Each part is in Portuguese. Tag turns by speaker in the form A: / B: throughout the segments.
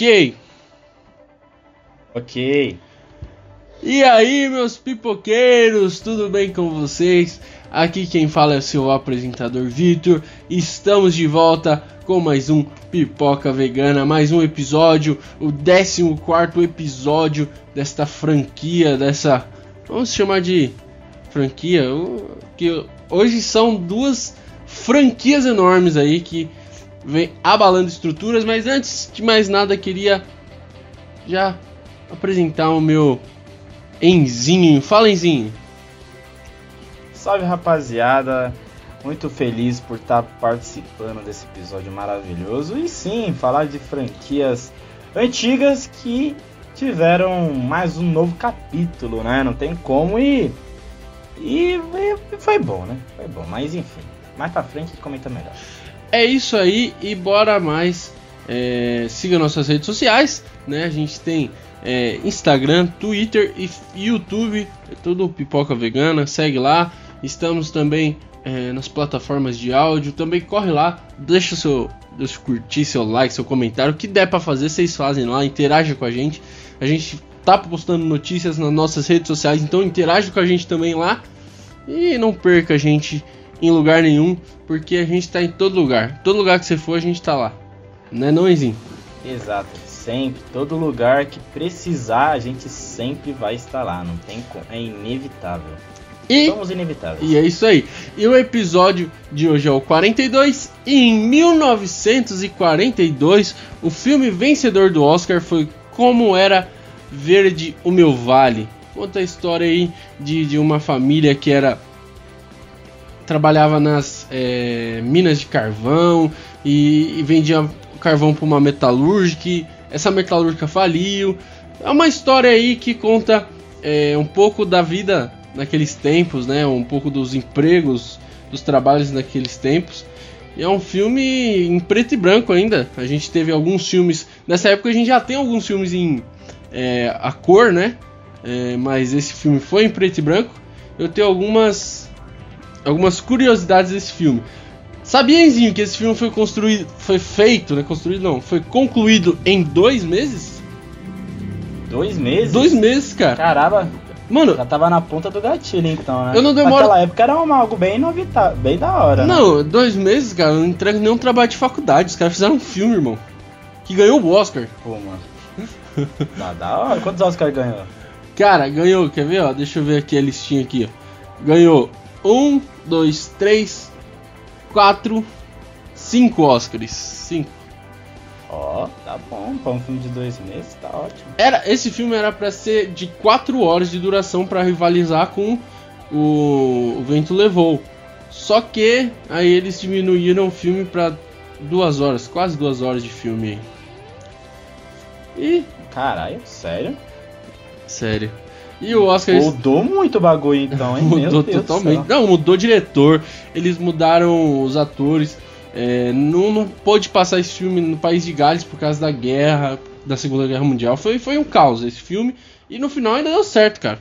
A: Ok.
B: Ok.
A: E aí, meus pipoqueiros, tudo bem com vocês? Aqui quem fala é o seu apresentador Vitor. Estamos de volta com mais um Pipoca Vegana, mais um episódio, o 14 episódio desta franquia, dessa. Vamos chamar de franquia? Que hoje são duas franquias enormes aí que vem abalando estruturas, mas antes de mais nada queria já apresentar o meu Enzinho. Fala Enzinho.
B: Salve rapaziada, muito feliz por estar participando desse episódio maravilhoso e sim, falar de franquias antigas que tiveram mais um novo capítulo, né? Não tem como e e, e foi bom, né? Foi bom, mas enfim, mais pra frente comenta melhor.
A: É isso aí e bora mais. É, siga nossas redes sociais, né? A gente tem é, Instagram, Twitter e YouTube, é tudo Pipoca Vegana, segue lá. Estamos também é, nas plataformas de áudio, também corre lá, deixa seu, deixa curtir, seu like, seu comentário, o que der para fazer, vocês fazem lá, interaja com a gente. A gente tá postando notícias nas nossas redes sociais, então interaja com a gente também lá. E não perca a gente em lugar nenhum, porque a gente tá em todo lugar. Todo lugar que você for, a gente tá lá. Né, não, Enzinho?
B: Exato, sempre. Todo lugar que precisar, a gente sempre vai estar lá. Não tem como. É inevitável.
A: E,
B: Somos inevitáveis.
A: e é isso aí. E o episódio de hoje é o 42. E em 1942, o filme vencedor do Oscar foi Como Era Verde o Meu Vale. Conta a história aí de, de uma família que era trabalhava nas é, minas de carvão e, e vendia carvão para uma metalúrgica. Essa metalúrgica faliu. É uma história aí que conta é, um pouco da vida naqueles tempos, né? Um pouco dos empregos, dos trabalhos naqueles tempos. E é um filme em preto e branco ainda. A gente teve alguns filmes. Nessa época a gente já tem alguns filmes em é, a cor, né? É, mas esse filme foi em preto e branco. Eu tenho algumas algumas curiosidades desse filme. Sabia, Enzinho, que esse filme foi construído, foi feito, né? Construído não, foi concluído em dois meses?
B: Dois meses?
A: Dois meses, cara.
B: Caramba,
A: Mano,
B: já tava na ponta do gatilho então, né?
A: Eu não demoro-
B: Naquela época era uma- algo bem novita... bem da hora, né?
A: não, dois meses, cara, eu não entrego nenhum trabalho de faculdade. Os caras fizeram um filme, irmão. Que ganhou o Oscar.
B: Pô, mano. Tá da hora. Quantos Oscar ganhou?
A: Cara, ganhou, quer ver, ó? Deixa eu ver aqui a listinha aqui, ó. Ganhou um, dois, três, quatro, cinco Oscars. Cinco.
B: Ó, tá bom. Pra um filme de dois meses, tá ótimo.
A: Era, esse filme era pra ser de 4 horas de duração pra rivalizar com o, o Vento Levou. Só que aí eles diminuíram o filme pra duas horas, quase duas horas de filme. E
B: Caralho, sério?
A: sério. E o Oscar eles
B: Mudou muito o bagulho então, hein?
A: Mudou totalmente. Não, mudou diretor. Eles mudaram os atores. É, não, não pôde passar esse filme no país de Gales por causa da guerra, da Segunda Guerra Mundial. Foi, foi um caos esse filme. E no final ainda deu certo, cara.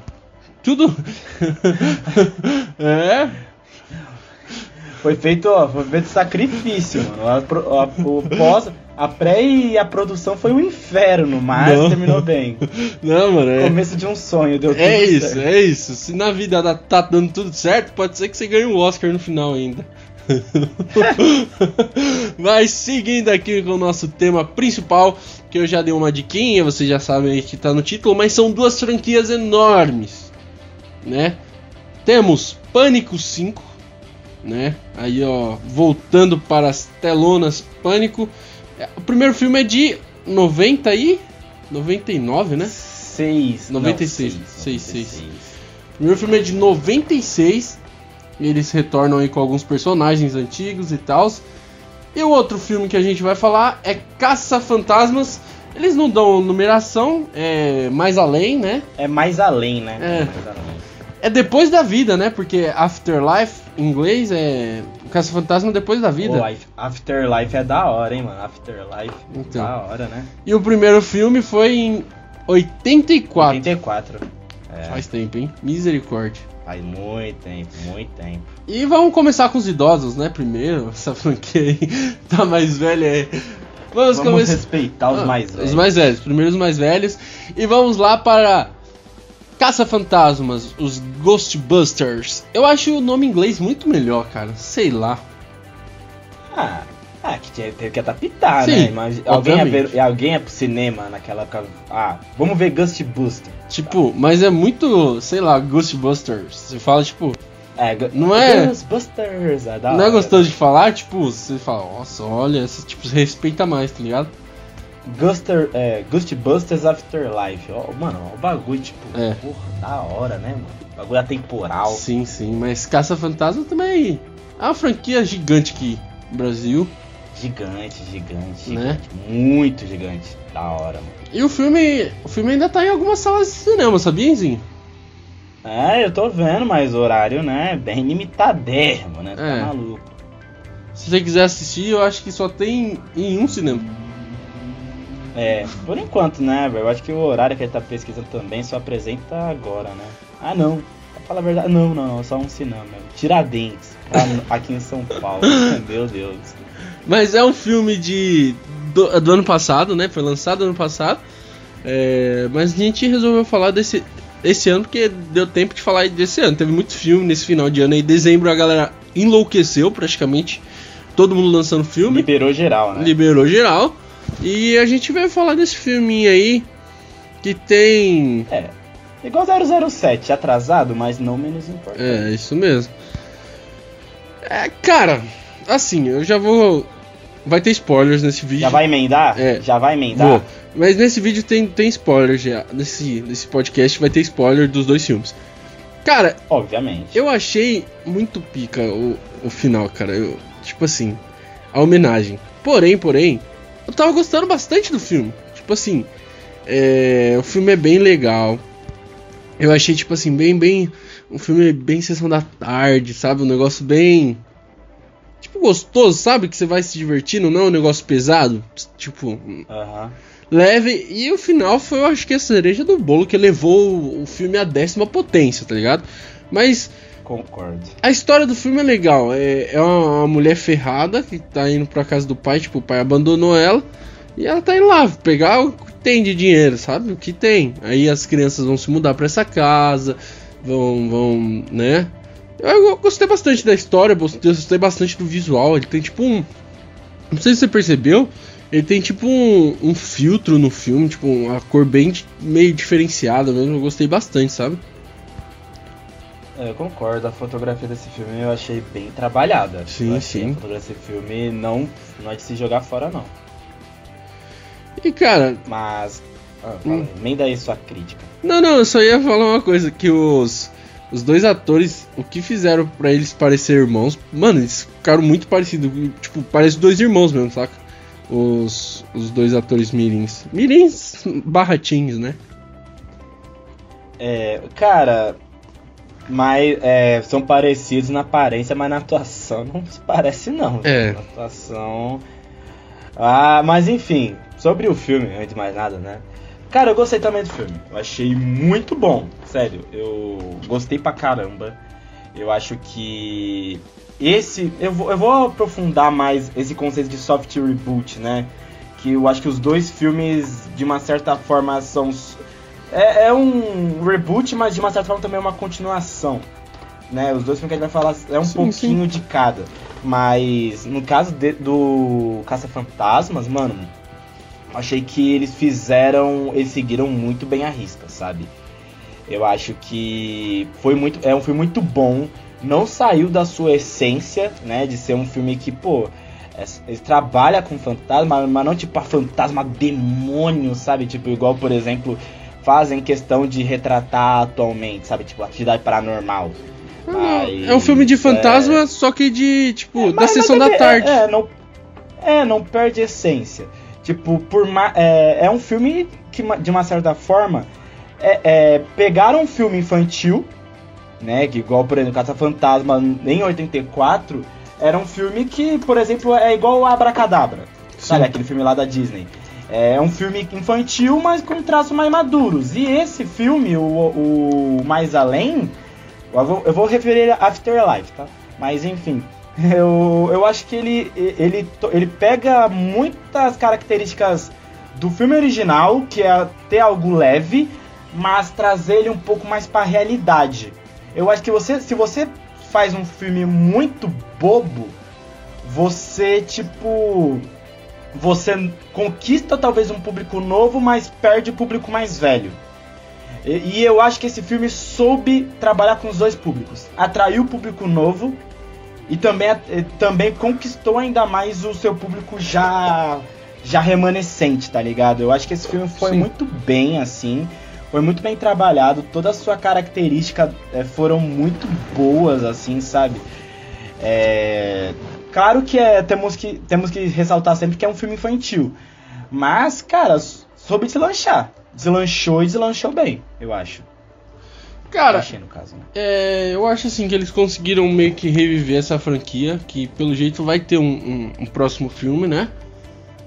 A: Tudo. é.
B: Foi feito, ó, foi feito sacrifício, mano. A, a- o pós, a pré e a produção foi um inferno, mas
A: Não.
B: terminou bem.
A: Não, mano. É,
B: Começo de um sonho, deu tudo
A: é isso,
B: certo.
A: é isso. Se na vida tá dando tudo certo, pode ser que você ganhe um Oscar no final ainda. Mas seguindo aqui com o nosso tema principal, que eu já dei uma diquinha, vocês já sabem que tá no título, mas são duas franquias enormes, né? Temos Pânico 5, né? Aí ó, voltando para as telonas Pânico. É, O primeiro filme é de 90 e 99, né?
B: Seis.
A: 96,
B: não,
A: seis, seis.
B: 96.
A: O primeiro filme é de 96. e Eles retornam aí com alguns personagens antigos e tal. E o outro filme que a gente vai falar é Caça Fantasmas. Eles não dão numeração, é mais além, né?
B: É mais além, né?
A: É.
B: Mais além.
A: É depois da vida, né? Porque Afterlife em inglês é Caça Fantasma depois da vida.
B: Af- Afterlife é da hora, hein, mano. Afterlife,
A: Então.
B: da hora, né?
A: E o primeiro filme foi em 84.
B: 84. É,
A: Faz tempo, hein? Misericórdia.
B: faz muito tempo, muito tempo.
A: E vamos começar com os idosos, né? Primeiro, essa franquia aí tá mais velha. É, Vamos,
B: Vamos
A: começar.
B: respeitar os
A: Ah,
B: mais velhos.
A: Os mais velhos, primeiro os mais velhos. E vamos lá para Caça-Fantasmas, os Ghostbusters. Eu acho o nome em inglês muito melhor, cara. Sei lá.
B: Ah, ah, que tinha- teve que adaptar,
A: Sim,
B: né? Imagina- alguém, ia ver, alguém ia pro cinema naquela época. Ah, vamos ver Ghostbuster.
A: Tipo, mas é muito, sei lá, Ghostbusters. Você fala, tipo,
B: É,
A: Não é-
B: Ghostbusters, é
A: não é gostoso de falar? Tipo, você fala, nossa, olha, esse, tipo, você respeita mais, tá ligado?
B: Ghoster, é, Ghostbusters Afterlife. Ó, mano, o bagulho, tipo,
A: É.
B: porra, da hora, né, mano? Bagulho atemporal.
A: Sim, sim, mas Caça-Fantasma também é uma franquia gigante aqui no Brasil.
B: Gigante, gigante,
A: Né?
B: gigante. Muito gigante. Da hora, mano.
A: E o filme, o filme ainda tá em algumas salas de cinema, sabia, Enzinho?
B: É, eu tô vendo, mas o horário, né, bem limitadérrimo, né? Tá
A: É.
B: maluco.
A: Se você quiser assistir, eu acho que só tem em um cinema.
B: É, por enquanto, né, velho? Eu acho que o horário que ele tá pesquisando também só apresenta agora, né? Ah, não. Pra falar a verdade, não, não, não, só um cinema. Tiradentes, pra- aqui em São Paulo. Meu Deus.
A: Mas é um filme de do, do ano passado, né? Foi lançado ano passado. É, mas a gente resolveu falar desse esse ano porque deu tempo de falar desse ano. Teve muito filme nesse final de ano aí. Dezembro a galera enlouqueceu praticamente. Todo mundo lançando filme.
B: Liberou geral, né?
A: Liberou geral. E a gente vai falar desse filminho aí. Que tem.
B: É. Igual 007, atrasado, mas não menos importante.
A: É, isso mesmo. É, cara, assim, eu já vou. Vai ter spoilers nesse vídeo.
B: Já vai emendar?
A: É.
B: Já vai emendar?
A: Vou. Mas nesse vídeo tem, tem spoiler já. Nesse, nesse podcast vai ter spoiler dos dois filmes. Cara,
B: Obviamente.
A: eu achei muito pica o, o final, cara. Eu, tipo assim, a homenagem. Porém, porém, eu tava gostando bastante do filme. Tipo assim, é, o filme é bem legal. Eu achei, tipo assim, bem, bem. Um filme bem sessão da tarde, sabe? Um negócio bem. Tipo, gostoso, sabe? Que você vai se divertindo, não é um negócio pesado. Tipo,
B: Aham.
A: leve. E o final foi, eu acho que a cereja do bolo que levou o filme à décima potência, tá ligado? Mas
B: Concordo.
A: a história do filme é legal. É, é uma, uma mulher ferrada que tá indo pra casa do pai, tipo, o pai abandonou ela. E ela tá indo lá pegar o que tem de dinheiro, sabe? O que tem. Aí as crianças vão se mudar pra essa casa, vão, vão, né? Eu gostei bastante da história, gostei bastante do visual. Ele tem tipo um. Não sei se você percebeu, ele tem tipo um, um filtro no filme, tipo uma cor bem meio diferenciada mesmo. Eu gostei bastante, sabe?
B: Eu concordo, a fotografia desse filme eu achei bem trabalhada.
A: Sim, sim.
B: A fotografia desse filme não, não é de se jogar fora, não.
A: E cara,
B: Mas. Ah,
A: Hum.
B: Emenda aí sua crítica.
A: Não, não, eu só ia falar uma coisa, que os, os dois atores, o que fizeram pra eles parecer irmãos, mano, eles ficaram muito parecidos, tipo, parece dois irmãos mesmo, saca? Os, os dois atores mirins. Mirins barratinhos, né?
B: É, cara, mas é, são parecidos na aparência, mas na atuação não se parece não.
A: É.
B: Na atuação. Ah, mas enfim, sobre o filme, antes de mais nada, né? Cara, eu gostei também do filme. Eu achei muito bom, sério. Eu gostei pra caramba. Eu acho que esse eu vou, eu vou aprofundar mais esse conceito de soft reboot, né? Que eu acho que os dois filmes de uma certa forma são é, é um reboot, mas de uma certa forma também é uma continuação. Né? Os dois filmes que a gente vai falar é um
A: Sim,
B: pouquinho de cada. Mas no caso de- do Caça-Fantasmas, mano, achei que eles fizeram. Eles seguiram muito bem a risca, sabe? Eu acho que foi muito. É um filme muito bom. Não saiu da sua essência, né? De ser um filme que, pô. é- Ele trabalha com fantasma, mas não tipo a fantasma demônio, sabe? Tipo, igual, por exemplo, fazem questão de retratar atualmente, sabe? Tipo, atividade paranormal. Mas,
A: é um filme de fantasma, só que de, tipo,
B: é,
A: da
B: mas-
A: sessão
B: mas
A: da
B: é-
A: tarde.
B: É, não, é, não perde essência. Tipo, por ma- é, é um filme que, de uma certa forma, é, é, pegaram um filme infantil, né? Que igual, por exemplo, Caça Fantasma em 84, era um filme que, por exemplo, é igual o Abracadabra. Sabe, aquele filme lá da Disney. É um filme infantil, mas com traços mais maduros. E esse filme, o, o Mais Além, eu vou, eu vou referir a Afterlife, tá? Mas enfim, Eu, eu acho que ele, ele, ele pega muitas características do filme original, que é ter algo leve, mas trazer ele um pouco mais para a realidade. Eu acho que você, se você faz um filme muito bobo, você tipo você conquista talvez um público novo, mas perde o público mais velho. E, e, eu acho que esse filme soube trabalhar com os dois públicos. Atraiu o público novo e também, também conquistou ainda mais o seu público já já remanescente, tá ligado? Eu acho que esse filme foi Sim. muito bem assim, foi muito bem trabalhado, toda a sua característica é, foram muito boas assim, sabe? É, claro que é, temos que temos que ressaltar sempre que é um filme infantil, mas cara, soube deslanchar, deslanchou e deslanchou bem, eu acho.
A: Cara, achei, caso, né? é, eu acho assim que eles conseguiram meio que reviver essa franquia, que pelo jeito vai ter um, um, um próximo filme, né?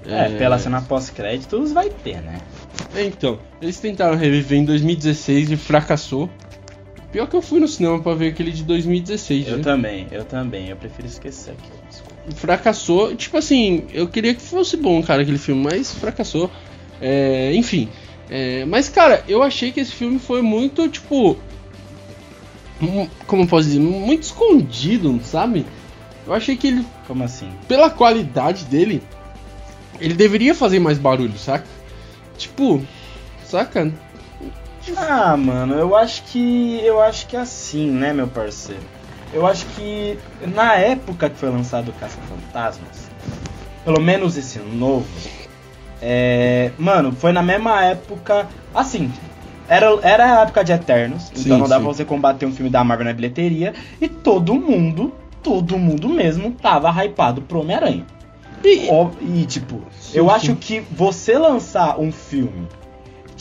B: É, é... pela cena pós-créditos vai ter, né?
A: É, então, eles tentaram reviver em 2016 e fracassou. Pior que eu fui no cinema para ver aquele de 2016.
B: Eu né? também, eu também, eu prefiro esquecer aquilo.
A: Fracassou, tipo assim, eu queria que fosse bom, cara, aquele filme, mas fracassou. É, enfim. É, mas, cara, eu achei que esse filme foi muito, tipo. Como posso dizer? Muito escondido, sabe? Eu achei que ele.
B: Como assim?
A: Pela qualidade dele, ele deveria fazer mais barulho, saca? Tipo, saca?
B: Ah, mano, eu acho que. Eu acho que é assim, né, meu parceiro? Eu acho que na época que foi lançado o Caça Fantasmas, pelo menos esse novo, é, mano, foi na mesma época. Assim, era, era a época de Eternos, sim, então não dá sim. pra você combater um filme da Marvel na bilheteria. E todo mundo, todo mundo mesmo, tava hypado pro Homem-Aranha. E, e, tipo, sim, eu acho que você lançar um filme,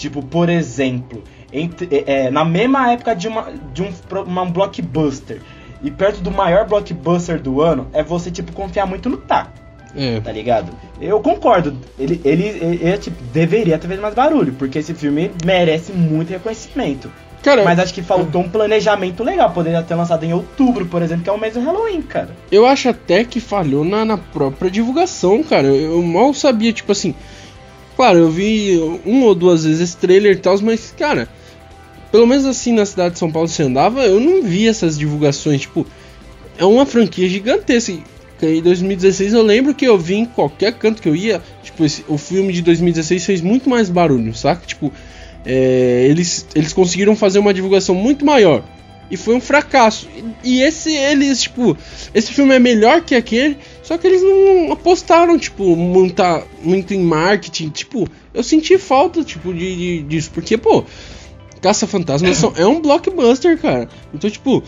B: tipo, por exemplo, entre, é, é, na mesma época de, uma, de um, uma, um blockbuster e perto do maior blockbuster do ano, é você, tipo, confiar muito no tá. É. Tá ligado? Eu concordo. Ele, ele, ele, ele tipo, deveria ter feito mais barulho, porque esse filme merece muito reconhecimento. Cara, Mas acho que faltou um planejamento legal. Poderia ter lançado em outubro, por exemplo, que é o mês do Halloween, cara.
A: Eu acho até que falhou na, na própria divulgação, cara. Eu, eu mal sabia, tipo assim. Claro, eu vi uma ou duas vezes esse trailer e tal, mas, cara, pelo menos assim na cidade de São Paulo você andava, eu não vi essas divulgações. Tipo, é uma franquia gigantesca. Em 2016 eu lembro que eu vi em qualquer canto que eu ia, tipo, esse, o filme de 2016 fez muito mais barulho, saca? Tipo, é, eles, eles conseguiram fazer uma divulgação muito maior. E foi um fracasso. E, esse, eles, tipo, esse filme é melhor que aquele, só que eles não apostaram, tipo, muita, muito em marketing. Tipo, eu senti falta, tipo, de, de disso. Porque, pô, Caça Fantasmas é um blockbuster, cara. Então, tipo,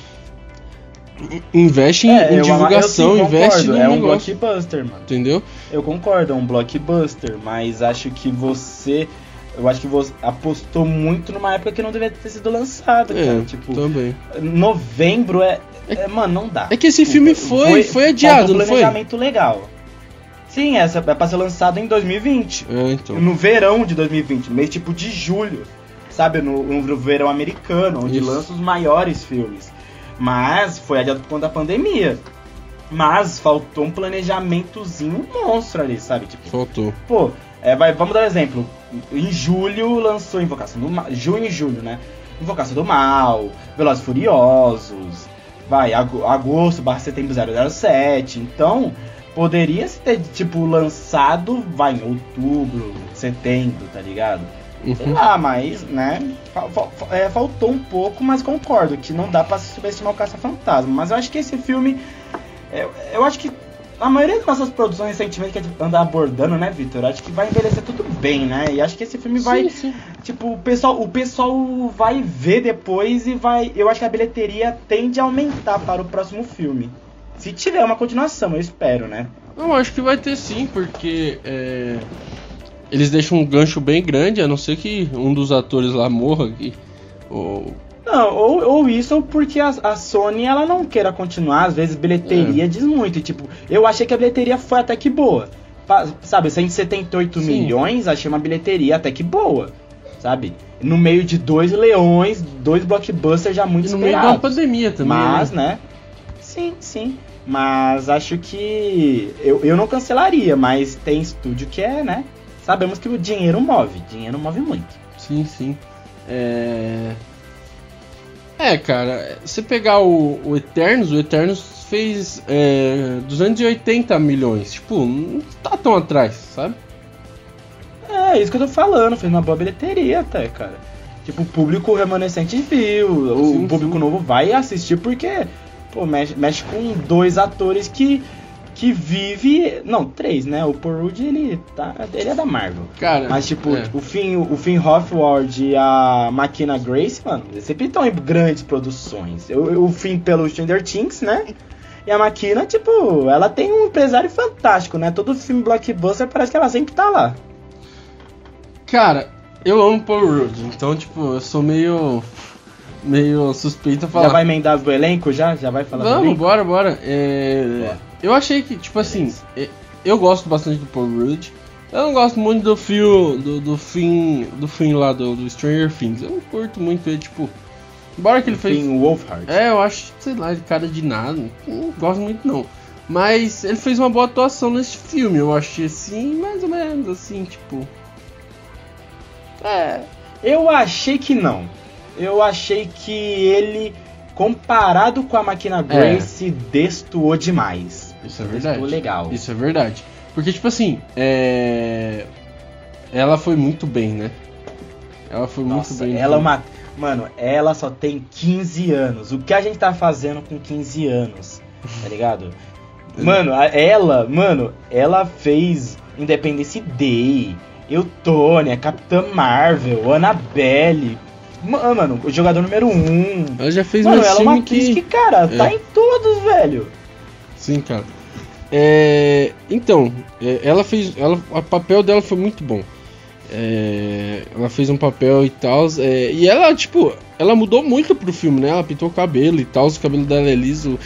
A: investe é, em, divulgação, eu, investe no
B: É
A: um
B: negócio. blockbuster, mano.
A: Entendeu?
B: Eu concordo, é um blockbuster, mas acho que você eu acho que você apostou muito numa época que não deveria ter sido lançado, é, cara. Tipo,
A: também.
B: Novembro é, é, Mano, não dá.
A: É que esse filme foi, foi, foi adiado, um
B: não foi? planejamento legal. Sim, essa é pra ser lançado em 2020.
A: É, então.
B: No verão de 2020, mês tipo de julho. Sabe, no, no verão americano, onde Isso. lança os maiores filmes. Mas foi adiado por conta da pandemia. Mas faltou um planejamentozinho monstro ali, sabe? Tipo,
A: faltou.
B: Pô, é, vai, vamos dar um exemplo. Em julho lançou Invocação do Mal. Junho e julho, né? Invocação do Mal, Velozes Furiosos. Vai, agosto barra setembro 007. Então, poderia ter, tipo, lançado, vai, em outubro, setembro, tá ligado? Uhum. Sei lá, mas, né? É, faltou um pouco, mas concordo que não dá pra subestimar o Caça-Fantasma. Mas eu acho que esse filme. Eu, eu acho que a maioria das nossas produções recentemente que a gente anda abordando, né, Vitor? Acho que vai envelhecer tudo bem, né? E acho que esse filme vai. Sim, sim. Tipo, o pessoal, o pessoal vai ver depois e vai. Eu acho que a bilheteria tende a aumentar para o próximo filme. Se tiver uma continuação, eu espero, né?
A: Eu acho que vai ter sim, porque é, eles deixam um gancho bem grande, a não ser que um dos atores lá morra aqui. Ou
B: não, ou, ou isso ou porque a, a, Sony ela não queira continuar, às vezes bilheteria é. diz muito. E, tipo, eu achei que a bilheteria foi até que boa. Sabe, 178 Sim. milhões, achei uma bilheteria até que boa. Sabe? No meio de dois leões, dois blockbusters já muito e no esperados.
A: meio da pandemia também.
B: Mas, né? né? Sim, sim. Mas acho que eu, eu não cancelaria, mas tem estúdio que é, né? Sabemos que o dinheiro move, dinheiro move muito.
A: Sim, sim. É. É, cara, você pegar o, o Eternos, o Eternos fez é, 280 milhões. Tipo, não tá tão atrás, sabe?
B: É, isso que eu tô falando, fez uma boa bilheteria até, cara. Tipo, o público remanescente viu, o
A: Sim,
B: público
A: sim.
B: novo vai assistir porque, pô, mexe, mexe com dois atores que, que vive. Não, três, né? O Paul Rudd, ele, tá, ele é da Marvel.
A: Cara,
B: Mas, tipo,
A: é.
B: o Finn, o Finn Hoffward e a Makina Grace, mano, eles sempre estão em grandes produções. O, o Finn pelo Stranger Things, né? E a Makina, tipo, ela tem um empresário fantástico, né? Todo filme blockbuster parece que ela sempre tá lá.
A: Cara, eu amo Paul Rudd, então, tipo, eu sou meio. meio suspeito a falar.
B: Já vai emendar o elenco já? Já vai falar do
A: Vamos, bora, bora. É. Eu achei que, tipo assim, é, eu gosto bastante do Paul Rudd. Eu não gosto muito do fio. do, do fim. do fim lá do, do Stranger Things. Eu não curto muito ele, tipo. Embora que ele fez.
B: Finn Wolfhard.
A: É, eu acho, sei lá, ele cara de nada. Não gosto muito não. Mas ele fez uma boa atuação nesse filme, eu achei assim, mais ou menos, assim, tipo. É.
B: Eu achei que não. Eu achei que ele, comparado com a Makina Grace, destoou demais.
A: Isso é verdade.
B: Destoou legal.
A: Isso é verdade. Porque, tipo assim, é. Ela foi muito bem, né? Ela foi
B: Nossa,
A: muito bem.
B: ela é uma. Mano, ela só tem 15 anos. O que a gente tá fazendo com 15 anos? Tá ligado? Mano, ela, mano, ela fez Independence Day, Eutônia, Capitã Marvel, Annabelle. Ma- Mano, o jogador número 1. Um.
A: Ela já fez
B: Mano, ela é uma atriz que,
A: que.
B: cara, tá
A: É.
B: em todos, velho.
A: Sim, cara. É, Então, é, ela fez. Ela, o papel dela foi muito bom. É, Ela fez um papel e tal. é, E ela, tipo, ela mudou muito pro filme, né? Ela pintou o cabelo e tal. O cabelo dela é liso.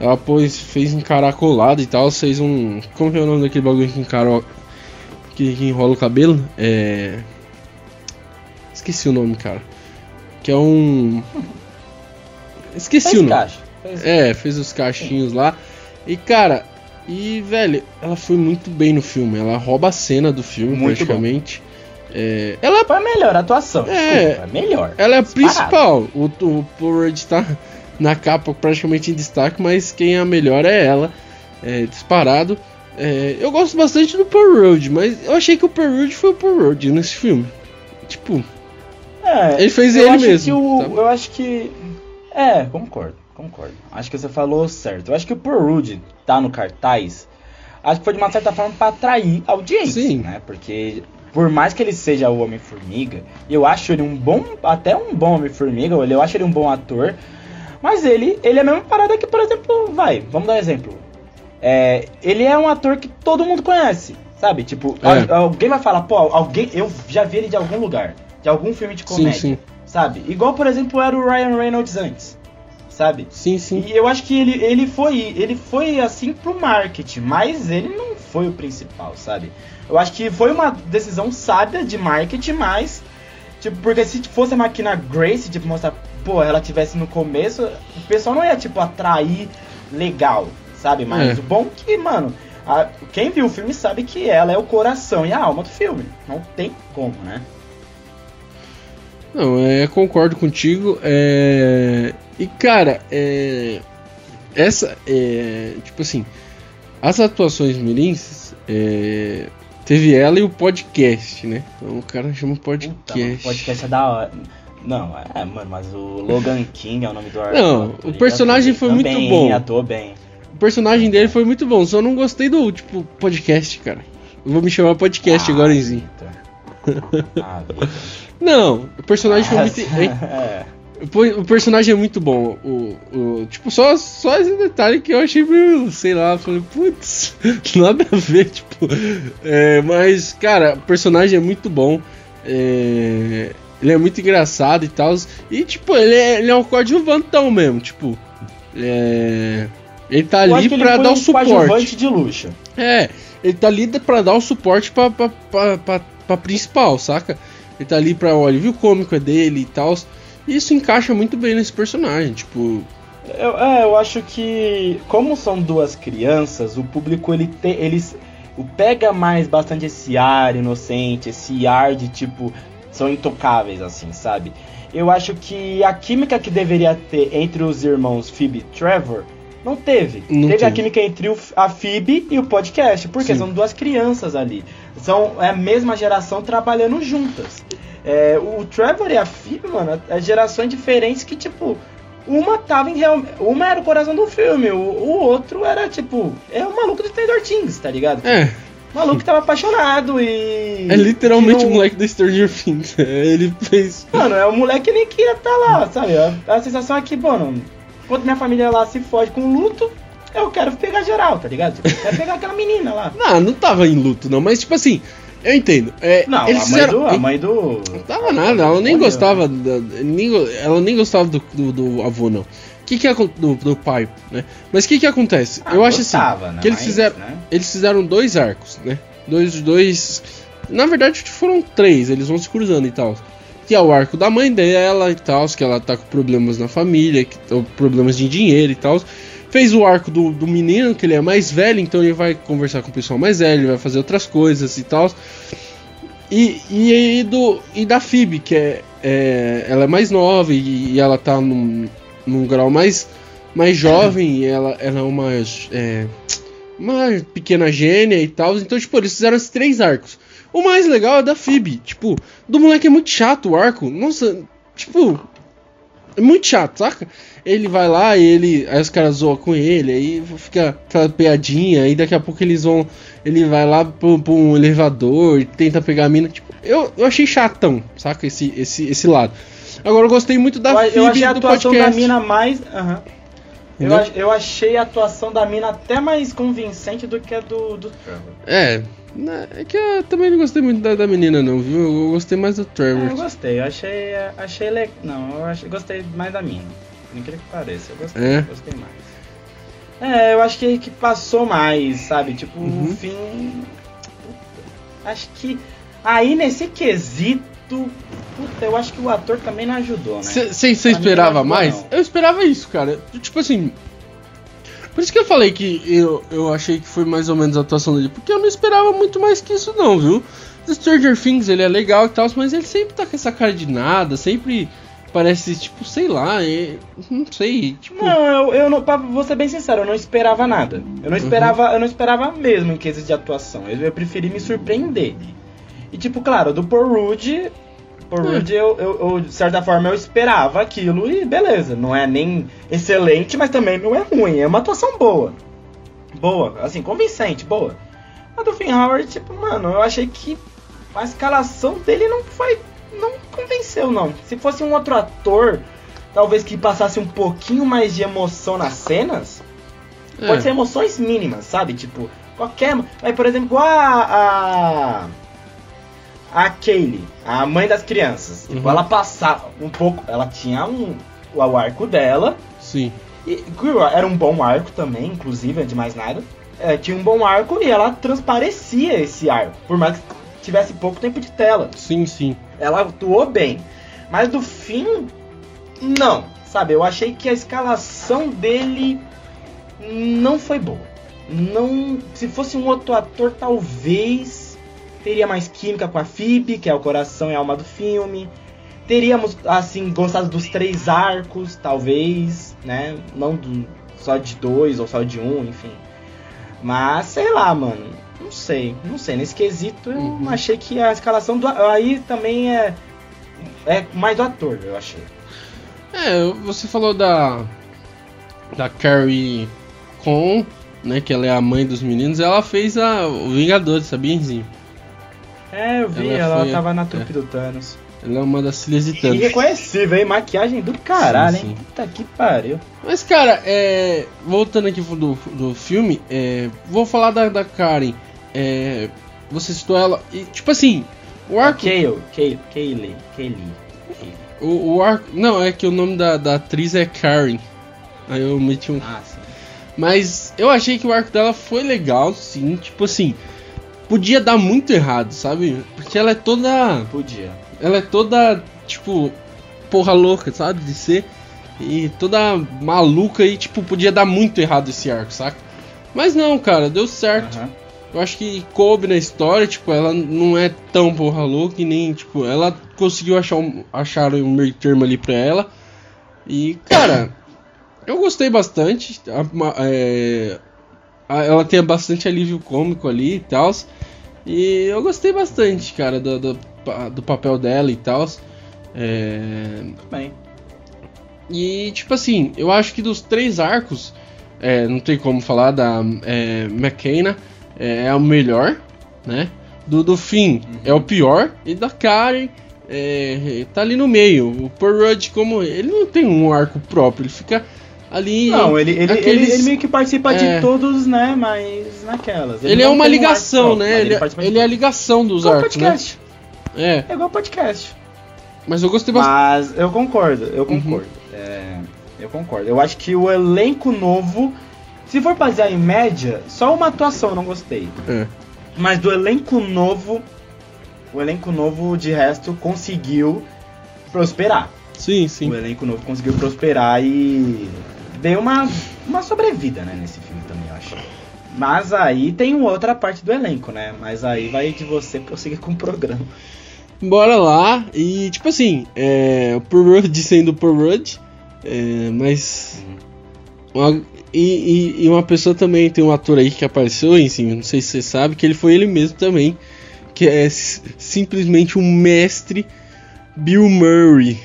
A: Ela pôs, fez encaracolado e tal. Fez um. Como que é o nome daquele bagulho que encara. Que, que enrola o cabelo? É. Esqueci o nome, cara. Que é um. Esqueci
B: Fez
A: o nome.
B: caixa. Fez-
A: É, fez os cachinhos lá. E cara, e velho, ela foi muito bem no filme. Ela rouba a cena do filme
B: Muito
A: praticamente. É, ela,
B: Foi a melhor atuação.
A: É.
B: Desculpa, a melhor.
A: ela é a principal. O, o Paul Rudd tá na capa praticamente em destaque, mas quem é a melhor é ela. É, disparado. É, eu gosto bastante do Paul Rudd, mas eu achei que o Paul Rudd foi o Paul Rudd nesse filme. Tipo,
B: É,
A: Ele fez ele mesmo,
B: o- eu acho que. É, concordo, concordo. Acho que você falou certo. Eu acho que o Paul Rudd tá no cartaz. Acho que foi de uma certa forma pra atrair audiência,
A: Sim.
B: né? Porque por mais que ele seja o Homem-Formiga, eu acho ele um bom, até um bom Homem-Formiga, eu acho ele um bom ator. Mas ele, ele é a mesma parada que, por exemplo, vai, vamos dar um exemplo. É, ele é um ator que todo mundo conhece, sabe? Tipo,
A: É.
B: al- alguém vai falar, pô, alguém, eu já vi ele de algum lugar, de algum filme de
A: sim,
B: comédia
A: sim.
B: sabe? Igual, por exemplo, era o Ryan Reynolds antes, sabe?
A: Sim, sim.
B: E eu acho que ele, ele foi ele foi assim pro marketing, mas ele não foi o principal, sabe? Eu acho que foi uma decisão sábia de marketing, mas tipo, porque se fosse a máquina Grace, tipo, mostrar, pô, ela tivesse no começo, o pessoal não ia tipo atrair legal, sabe? Mas
A: É.
B: o bom que, mano, a- quem viu o filme sabe que ela é o coração e a alma do filme. Não tem como, né?
A: Não, é, concordo contigo. É, e cara, é, essa é tipo assim, as atuações mirins é, teve ela e o podcast, né? Então o cara chama
B: Puta, mano,
A: podcast.
B: podcast é da hora. Não, é, mano, mas o Logan King é o nome do
A: Não, o personagem foi
B: bem,
A: muito bom.
B: Atuou bem.
A: O personagem dele foi muito bom, só não gostei do tipo podcast, cara. Eu vou me chamar podcast
B: Ah,
A: agora, Enzinho.
B: Ah.
A: Não, o personagem foi muito.
B: é.
A: O personagem é muito bom. O, o- tipo, só, só esse detalhe que eu achei meio, sei lá, falei, putz, nada a ver, tipo. É, mas, cara, o personagem é muito bom. é, ele é muito engraçado e tal. E, tipo, ele é, ele é um coadjuvantão mesmo, tipo. é, ele tá
B: Eu
A: ali
B: foi
A: dar
B: um
A: o suporte.
B: de luxo.
A: É, ele tá ali pra dar o suporte pra, pra, pra, pra, pra principal, saca? Ele tá ali pra o alívio cômico é dele e tal. E isso encaixa muito bem nesse personagem, tipo.
B: Eu, é, eu acho que, como são duas crianças, o público ele te, eles pega mais bastante esse ar inocente, esse ar de tipo são intocáveis assim, sabe? Eu acho que a química que deveria ter entre os irmãos Phoebe e Trevor não teve.
A: Não
B: teve,
A: teve.
B: a química entre o, a Phoebe e o podcast, porque
A: Sim.
B: são duas crianças ali. São é a mesma geração trabalhando juntas. É, o Trevor e a Phoebe, mano, é gerações diferentes que, tipo, uma tava em real. Uma era o coração do filme, o, o outro era, tipo, é o maluco do Stranger Things, tá ligado?
A: É,
B: O maluco que tava apaixonado e.
A: é literalmente
B: que
A: o
B: não-
A: moleque do Stranger Things. Ele fez.
B: Mano, é o moleque que nem queria estar lá, sabe? A, a sensação é que, mano, quando minha família lá se fode com luto, eu quero pegar geral, tá ligado? Tipo, eu quero pegar aquela menina lá.
A: Não, não tava em luto, não, mas tipo assim, eu entendo. É,
B: Não,
A: eles
B: a mãe,
A: fizeram-
B: do, a mãe do.
A: Não tava nada, ela nem gostava. Da, nem, ela nem gostava do, do, do avô, não. Que que acon- do, do pai, né? Mas o que que acontece?
B: Ah,
A: eu acho
B: gostava,
A: assim,
B: né?
A: que eles
B: Mas,
A: fizeram,
B: né?
A: eles fizeram dois arcos, né? Dois, dois. Na verdade foram três, eles vão se cruzando e tal. Que é o arco da mãe dela e tal, que ela tá com problemas na família, que, problemas de dinheiro e tal. Fez o arco do, do menino, que ele é mais velho, então ele vai conversar com o pessoal mais velho, ele vai fazer outras coisas e tal. E, e, e do, e da Phoebe, que é, é- ela é mais nova e, e ela tá num, num grau mais, mais jovem, e ela, ela é uma, é, uma pequena gênia e tal. Então, tipo, eles fizeram esses três arcos. O mais legal é da Phoebe, tipo, do moleque é muito chato o arco. Nossa, tipo, é muito chato, saca? Ele vai lá e ele. Aí os caras zoam com ele, aí fica aquela piadinha, aí daqui a pouco eles vão. Ele vai lá pra, pra um elevador e tenta pegar a mina. Tipo, eu, eu achei chatão, saca? Esse, esse, esse lado. Agora eu gostei muito da
B: eu,
A: Phoebe
B: eu achei a
A: do
B: atuação
A: podcast.
B: da mina mais. aham. Eu, eu achei a atuação da mina até mais convincente do que a do, do Trevor.
A: É, é que eu também não gostei muito da, da menina, não, viu? Eu gostei mais do
B: É,
A: Trevor.
B: eu gostei, eu achei. Achei le... Não, eu achei, gostei mais da mina. Por incrível que pareça, eu gostei,
A: É?
B: gostei mais. É, eu acho que, que passou mais, sabe? Tipo,
A: Uhum.
B: no fim. puta, Acho que. Aí nesse quesito. Puta, eu acho que o ator também não ajudou, né?
A: Você esperava
B: não
A: mais?
B: não.
A: Eu esperava isso, cara. Tipo assim. Por isso que eu falei que eu, eu achei que foi mais ou menos a atuação dele. Porque eu não esperava muito mais que isso, não, viu? The Stranger Things, ele é legal e tal, mas ele sempre tá com essa cara de nada, sempre parece, tipo, sei lá, é- não sei, tipo.
B: Não, eu, eu não, pra vou ser bem sincero, eu não esperava nada. Eu não esperava, eu não esperava mesmo em quesito de atuação. Eu, eu preferi me surpreender. E tipo, claro, do Paul Rudd, Paul
A: Hum.
B: Rudd eu, eu, eu, de certa forma eu esperava aquilo e beleza, não é nem excelente, mas também não é ruim, é uma atuação boa. Boa, assim, convincente, boa. A do Finn Howard, tipo, mano, eu achei que a escalação dele não foi. não convenceu, não. Se fosse um outro ator, talvez que passasse um pouquinho mais de emoção nas cenas,
A: é.
B: pode ser emoções mínimas, sabe? Tipo, qualquer. Mas, por exemplo, a. A, a Kaylee, a mãe das crianças. Tipo,
A: Uhum.
B: ela passava um pouco. Ela tinha um. O arco dela.
A: Sim.
B: E era um bom arco também, inclusive, de mais nada. É, tinha um bom arco e ela transparecia esse arco. Por mais que tivesse pouco tempo de tela.
A: Sim, sim.
B: Ela atuou bem. Mas do fim, não. Sabe, eu achei que a escalação dele não foi boa. Não. Se fosse um outro ator, talvez teria mais química com a Phoebe, que é o coração e a alma do filme. Teríamos, assim, gostado dos três arcos, talvez, né? Não do, só de dois ou só de um, enfim. Mas, sei lá, mano. Não sei, não sei. Nesse quesito eu
A: Uhum.
B: achei que a escalação do. Aí também é. É mais do ator, eu achei.
A: É, você falou da. Da Carrie Con, né? Que ela é a mãe dos meninos. Ela fez a, o Vingadores, sabia, Enzinho?
B: É, eu vi,
A: Ela
B: ela, tava na
A: é.
B: trupe do Thanos.
A: Ela é uma das filhas de Thanos.
B: Irreconhecível, hein? Maquiagem do caralho,
A: Sim,
B: hein?
A: sim.
B: Puta que pariu.
A: Mas, cara, é, voltando aqui do, do filme, é, vou falar da, da Karen. É, você citou ela. E, tipo assim, o arco.
B: Kale, Kale, Kaylee. Kaylee.
A: O, o arco. Não, é que o nome da, da atriz é Karen. Aí eu meti um.
B: Ah, sim.
A: Mas eu achei que o arco dela foi legal, sim. Tipo assim, podia dar muito errado, sabe? Porque ela é toda.
B: Podia.
A: Ela é toda, tipo, porra louca, sabe? De ser. E toda maluca e, tipo, podia dar muito errado esse arco, saca? Mas não, cara, deu certo.
B: Aham.
A: Eu acho que coube na história, tipo, ela não é tão porra louca e nem, tipo, ela conseguiu achar um, achar um meio termo ali pra ela. E, cara, eu gostei bastante. A- é, ela tem bastante alívio cômico ali e tal. E eu gostei bastante, cara, do, do, do papel dela e tal. É,
B: Bem.
A: e, tipo assim, eu acho que dos três arcos, é, não tem como falar da é, McKenna, é, é o melhor, né? Do, do Finn é o pior, e da Karen é, tá ali no meio. O Paul Rudd, como ele não tem um arco próprio, ele fica ali.
B: Não, ele, ele,
A: aqueles-
B: ele, ele meio que participa
A: É.
B: de todos, né? Mas naquelas.
A: Ele, é
B: não
A: uma
B: tem um arco
A: ligação, né? Ele, ele é a
B: todos.
A: ligação dos
B: Igual
A: arcos, né?
B: podcast.
A: É,
B: É igual podcast.
A: mas eu gostei bastante.
B: Mas eu concordo, eu
A: Uhum.
B: concordo. É, eu concordo. Eu acho que o elenco novo, se for basear em média, só uma atuação eu não gostei.
A: É.
B: Mas do elenco novo, o elenco novo de resto conseguiu prosperar.
A: Sim, sim.
B: O elenco novo conseguiu prosperar e deu uma, uma sobrevida, né, nesse filme também, eu acho. Mas aí tem outra parte do elenco, né? Mas aí vai de você prosseguir com o programa.
A: Bora lá, e tipo assim, é, o Paul Rudd sendo o Paul Rudd, é, mas. uma- e, e- e uma pessoa também, tem um ator aí que apareceu, enfim, não sei se você sabe, que ele foi ele mesmo também, que é simplesmente um mestre Bill Murray.